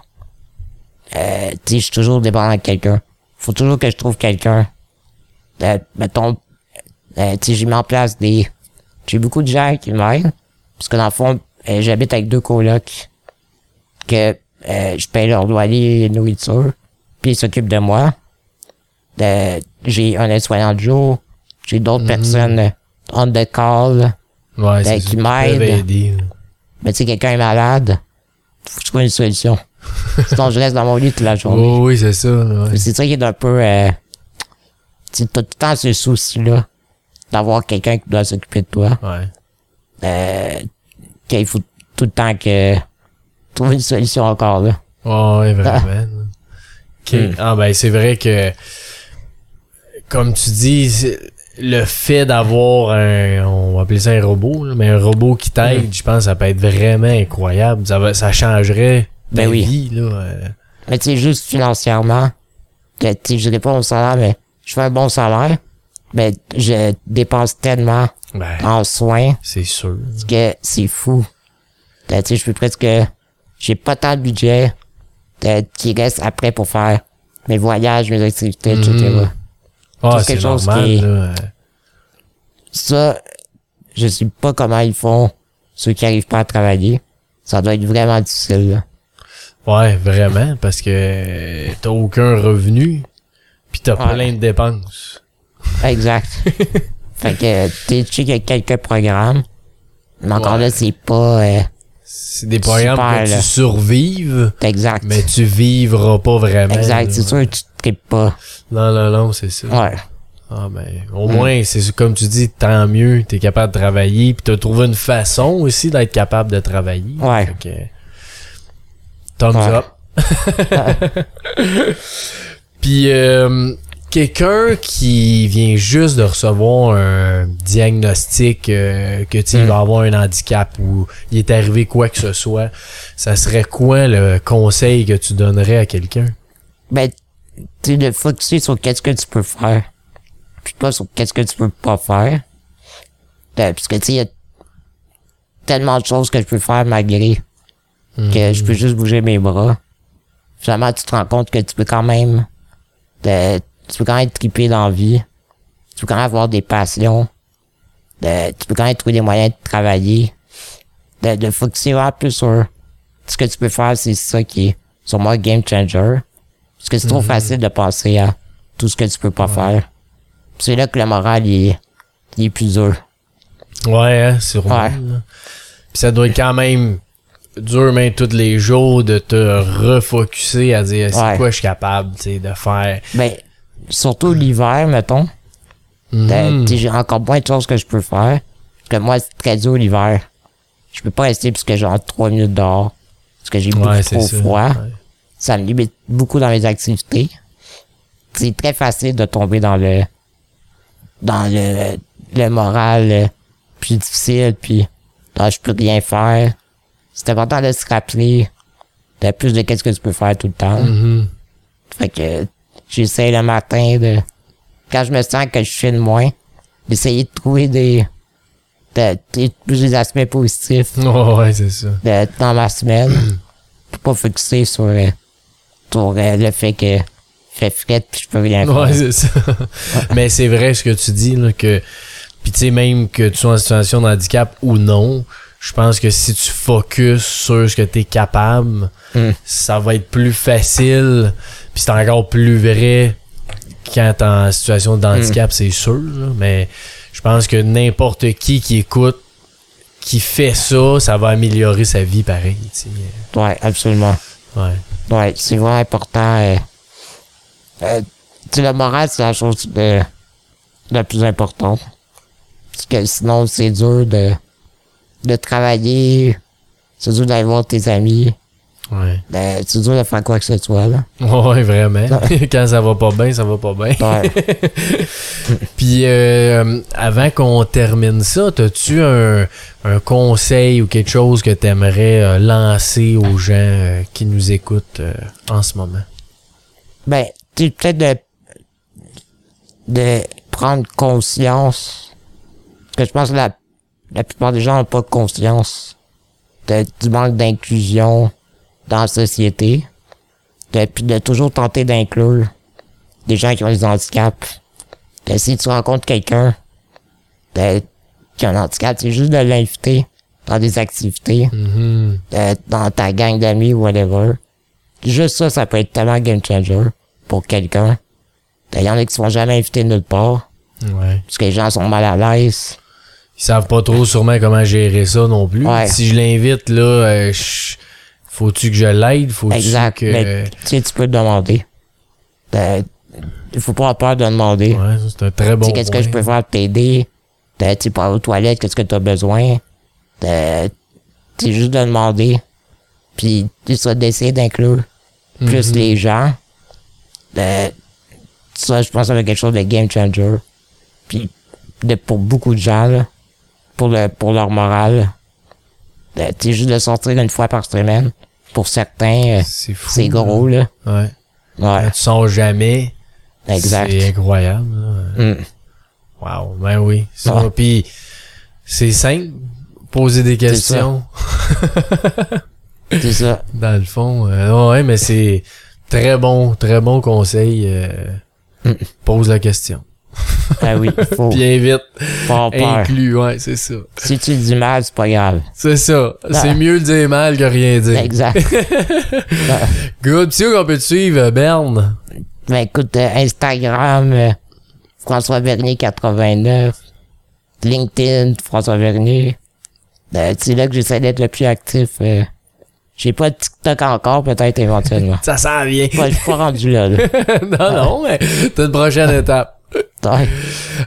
[SPEAKER 2] Euh, tu sais, je suis toujours dépendant de quelqu'un. Faut toujours que je trouve quelqu'un. Euh, mettons, euh, tu sais, j'ai mis en place des... J'ai beaucoup de gens qui m'aident. Parce que dans le fond, euh, j'habite avec deux colocs. Que euh, je paye leur loyer et nourriture. Puis ils s'occupent de moi. Euh, j'ai un aide-soignant de jour. J'ai d'autres personnes euh, on the call.
[SPEAKER 1] Ouais,
[SPEAKER 2] Ben,
[SPEAKER 1] c'est
[SPEAKER 2] qui
[SPEAKER 1] ça,
[SPEAKER 2] m'aide.
[SPEAKER 1] peuvent aider, là.
[SPEAKER 2] Mais tu sais, quelqu'un est malade. Faut que je trouve une solution. Sinon, je reste dans mon lit toute la journée.
[SPEAKER 1] Oh, oui, c'est ça, ouais.
[SPEAKER 2] C'est ça qui est un peu... Euh, tu tout le temps ce souci-là d'avoir quelqu'un qui doit s'occuper de toi.
[SPEAKER 1] Ouais.
[SPEAKER 2] Euh, qu'il faut tout le temps que... Trouver une solution encore, là.
[SPEAKER 1] Ouais, vraiment. Ah, ben, c'est vrai que, comme tu dis, le fait d'avoir un, on va appeler ça un robot, là, mais un robot qui t'aide,
[SPEAKER 2] Hmm.
[SPEAKER 1] je pense ça peut être vraiment incroyable. Ça, va, ça changerait
[SPEAKER 2] Ben
[SPEAKER 1] ta
[SPEAKER 2] oui.
[SPEAKER 1] vie, là. euh.
[SPEAKER 2] Mais tu sais, juste financièrement, que, tu je dirais pas mon salaire, mais je fais un bon salaire, mais je dépense tellement
[SPEAKER 1] Ben,
[SPEAKER 2] en soins
[SPEAKER 1] c'est sûr.
[SPEAKER 2] que c'est fou. Euh, Tu sais, je peux presque... J'ai pas tant de budget euh, qui reste après pour faire mes voyages, mes activités, etc.
[SPEAKER 1] Mhm. Ah, c'est
[SPEAKER 2] quelque chose
[SPEAKER 1] normal,
[SPEAKER 2] qui est-
[SPEAKER 1] là.
[SPEAKER 2] Ça, je sais pas comment ils font ceux qui arrivent pas à travailler. Ça doit être vraiment difficile, là.
[SPEAKER 1] Ouais, vraiment, parce que t'as aucun revenu, pis t'as
[SPEAKER 2] Ouais.
[SPEAKER 1] plein de dépenses.
[SPEAKER 2] Exact. fait que, tu sais, qu'il y a quelques programmes, mais encore
[SPEAKER 1] Ouais.
[SPEAKER 2] là, c'est pas euh,
[SPEAKER 1] C'est des programmes
[SPEAKER 2] Super,
[SPEAKER 1] que
[SPEAKER 2] là.
[SPEAKER 1] tu survives,
[SPEAKER 2] exact.
[SPEAKER 1] mais tu vivras pas vraiment.
[SPEAKER 2] exact, c'est sûr que tu te tripes pas.
[SPEAKER 1] Non, non, non, c'est ça.
[SPEAKER 2] Ouais.
[SPEAKER 1] Ah ben, au moins, c'est comme tu dis, tant mieux, t'es capable de travailler, puis t'as trouvé une façon aussi d'être capable de travailler.
[SPEAKER 2] Ouais.
[SPEAKER 1] Fait que- Thumbs
[SPEAKER 2] Ouais.
[SPEAKER 1] up. Puis euh, quelqu'un qui vient juste de recevoir un diagnostic euh, que tu
[SPEAKER 2] Mm.
[SPEAKER 1] va avoir un handicap ou il est arrivé quoi que ce soit, ça serait quoi le conseil que tu donnerais à quelqu'un?
[SPEAKER 2] Ben, tu de focuser sur qu'est-ce que tu peux faire. Puis pas sur qu'est-ce que tu peux pas faire. Euh, parce que, tu sais, il y a tellement de choses que je peux faire malgré que je peux juste bouger mes bras. Finalement, tu te rends compte que tu peux quand même, euh, tu peux quand même triper dans la vie. Tu peux quand même avoir des passions. Euh, tu peux quand même trouver des moyens de travailler. De, de focuser vraiment plus sur ce que tu peux faire, c'est ça qui est, sur moi, game changer. Parce que c'est trop facile de penser à tout ce que tu peux pas faire. C'est là que le moral, il est, il est plus dur.
[SPEAKER 1] Ouais, hein, sûrement.
[SPEAKER 2] Ouais.
[SPEAKER 1] Puis ça doit être quand même dur, même tous les jours, de te refocuser à dire c'est
[SPEAKER 2] Ouais.
[SPEAKER 1] quoi je suis capable de faire?
[SPEAKER 2] Ben, surtout l'hiver, mettons. T'as- t'sais, J'ai encore moins de choses que je peux faire. Parce que moi, c'est très dur l'hiver. Je peux pas rester parce que j'ai entre 3 minutes dehors. Parce que j'ai beaucoup
[SPEAKER 1] Ouais,
[SPEAKER 2] trop froid.
[SPEAKER 1] Ouais.
[SPEAKER 2] Ça me limite beaucoup dans mes activités. C'est très facile de tomber dans le dans le, le moral euh, plus difficile, puis là, je peux rien faire. C'est important de se rappeler de plus de qu'est-ce que tu peux faire tout le temps.
[SPEAKER 1] Mhm.
[SPEAKER 2] Fait que j'essaie le matin de quand je me sens que je filme moins, d'essayer de trouver des de, de- plus des aspects positifs
[SPEAKER 1] Ouais, ouais, c'est ça.
[SPEAKER 2] de- dans ma semaine pour pas focusser sur, euh, sur euh, le fait que fait fret puis je peux rien faire.
[SPEAKER 1] Ouais, c'est ça. Mais c'est vrai ce que tu dis, là, que. Puis tu sais, même que tu sois en situation de handicap ou non, je pense que si tu focuses sur ce que tu es capable,
[SPEAKER 2] Mm.
[SPEAKER 1] ça va être plus facile. Puis c'est encore plus vrai quand t'es en situation d'handicap, c'est sûr. là. Mais je pense que n'importe qui qui écoute, qui fait ça, ça va améliorer sa vie pareil. tu sais.
[SPEAKER 2] Ouais, absolument.
[SPEAKER 1] Ouais.
[SPEAKER 2] Ouais, c'est vraiment important. Euh, euh, le moral, c'est la chose de, la plus importante. Parce que sinon, c'est dur de, de travailler, dur d'aller voir tes amis,
[SPEAKER 1] Ouais.
[SPEAKER 2] euh, c'est dur de faire quoi que ce soit, là.
[SPEAKER 1] Ouais, vraiment. quand ça va pas bien, ça va pas bien.
[SPEAKER 2] Ouais.
[SPEAKER 1] Puis euh, avant qu'on termine ça, as-tu un, un conseil ou quelque chose que tu aimerais lancer aux gens euh, qui nous écoutent euh, en ce moment?
[SPEAKER 2] Ben, tu peut-être de, de prendre conscience. Que je pense que la, la plupart des gens n'ont pas conscience de, du manque d'inclusion dans la société. De, puis de toujours tenter d'inclure des gens qui ont des handicaps. Si tu rencontres quelqu'un de- qui a un handicap, c'est juste de l'inviter dans des activités,
[SPEAKER 1] Mhm.
[SPEAKER 2] de- dans ta gang d'amis ou whatever. Juste ça, ça peut être tellement game changer pour quelqu'un. Il y en a qui se font jamais inviter nulle part,
[SPEAKER 1] Ouais.
[SPEAKER 2] parce que les gens sont mal à l'aise.
[SPEAKER 1] Ils savent pas trop sûrement comment gérer ça non plus.
[SPEAKER 2] Ouais.
[SPEAKER 1] Si je l'invite, là, euh, je- faut-tu que je l'aide? Faut-tu
[SPEAKER 2] Exact.
[SPEAKER 1] que...
[SPEAKER 2] Mais tu sais, tu peux te demander. Euh, Il faut pas avoir peur de demander.
[SPEAKER 1] Ouais, ça, c'est un très
[SPEAKER 2] Tu
[SPEAKER 1] bon
[SPEAKER 2] sais, qu'est-ce que je peux faire pour t'aider? Euh, Tu sais, pour aller aux toilettes, qu'est-ce que tu as besoin? C'est juste de demander. Puis, tu sais, d'essayer d'inclure plus
[SPEAKER 1] Mhm.
[SPEAKER 2] les gens. Euh, ça, je pense que ça va être quelque chose de game changer. Puis, de, pour beaucoup de gens, là, pour, le, pour leur morale. Euh, sais, juste de sortir une fois par semaine. Pour certains, euh,
[SPEAKER 1] C'est fou.
[SPEAKER 2] c'est gros, là.
[SPEAKER 1] Ouais.
[SPEAKER 2] Ouais,
[SPEAKER 1] tu sors jamais,
[SPEAKER 2] exact.
[SPEAKER 1] c'est incroyable.
[SPEAKER 2] Mm.
[SPEAKER 1] Wow, ben oui. Ça,
[SPEAKER 2] Ouais.
[SPEAKER 1] Puis c'est simple, poser des
[SPEAKER 2] C'est ça.
[SPEAKER 1] questions.
[SPEAKER 2] C'est ça.
[SPEAKER 1] Dans le fond, euh, ouais, mais c'est très bon, très bon conseil. euh,
[SPEAKER 2] Mm.
[SPEAKER 1] Pose la question.
[SPEAKER 2] Ah oui, faut
[SPEAKER 1] Puis invite,
[SPEAKER 2] pas
[SPEAKER 1] inclus, ouais, c'est ça.
[SPEAKER 2] Si tu dis mal, c'est pas grave.
[SPEAKER 1] C'est ça. C'est mieux de dire mal que rien dire.
[SPEAKER 2] Exact.
[SPEAKER 1] Good. Puis où qu'on peut te suivre, euh, Berne?
[SPEAKER 2] ben écoute, euh, Instagram, euh, François Vernier 89. LinkedIn, François Vernier. Ben, c'est là que j'essaie d'être le plus actif. euh. J'ai pas de TikTok encore, peut-être éventuellement.
[SPEAKER 1] Ça s'en vient.
[SPEAKER 2] Je suis pas rendu là. là.
[SPEAKER 1] non, non, mais t'as une prochaine étape.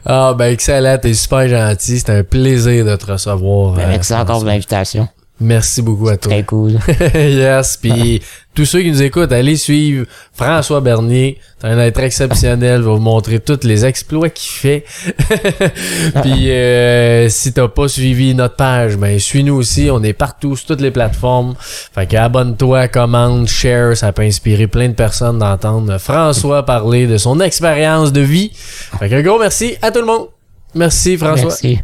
[SPEAKER 1] Ah, ben excellent. T'es super gentil. C'était un plaisir de te recevoir.
[SPEAKER 2] Ben,
[SPEAKER 1] euh,
[SPEAKER 2] merci encore pour l'invitation.
[SPEAKER 1] Merci beaucoup à toi.
[SPEAKER 2] Très cool.
[SPEAKER 1] yes, puis tous ceux qui nous écoutent, allez suivre François Bernier. C'est un être exceptionnel. va vous montrer tous les exploits qu'il fait. puis euh, si t'as pas suivi notre page, ben suis-nous aussi. On est partout sur toutes les plateformes. Fait que abonne-toi, commente, share. Ça peut inspirer plein de personnes d'entendre François parler de son expérience de vie. Fait que un gros merci à tout le monde. Merci François.
[SPEAKER 2] Merci.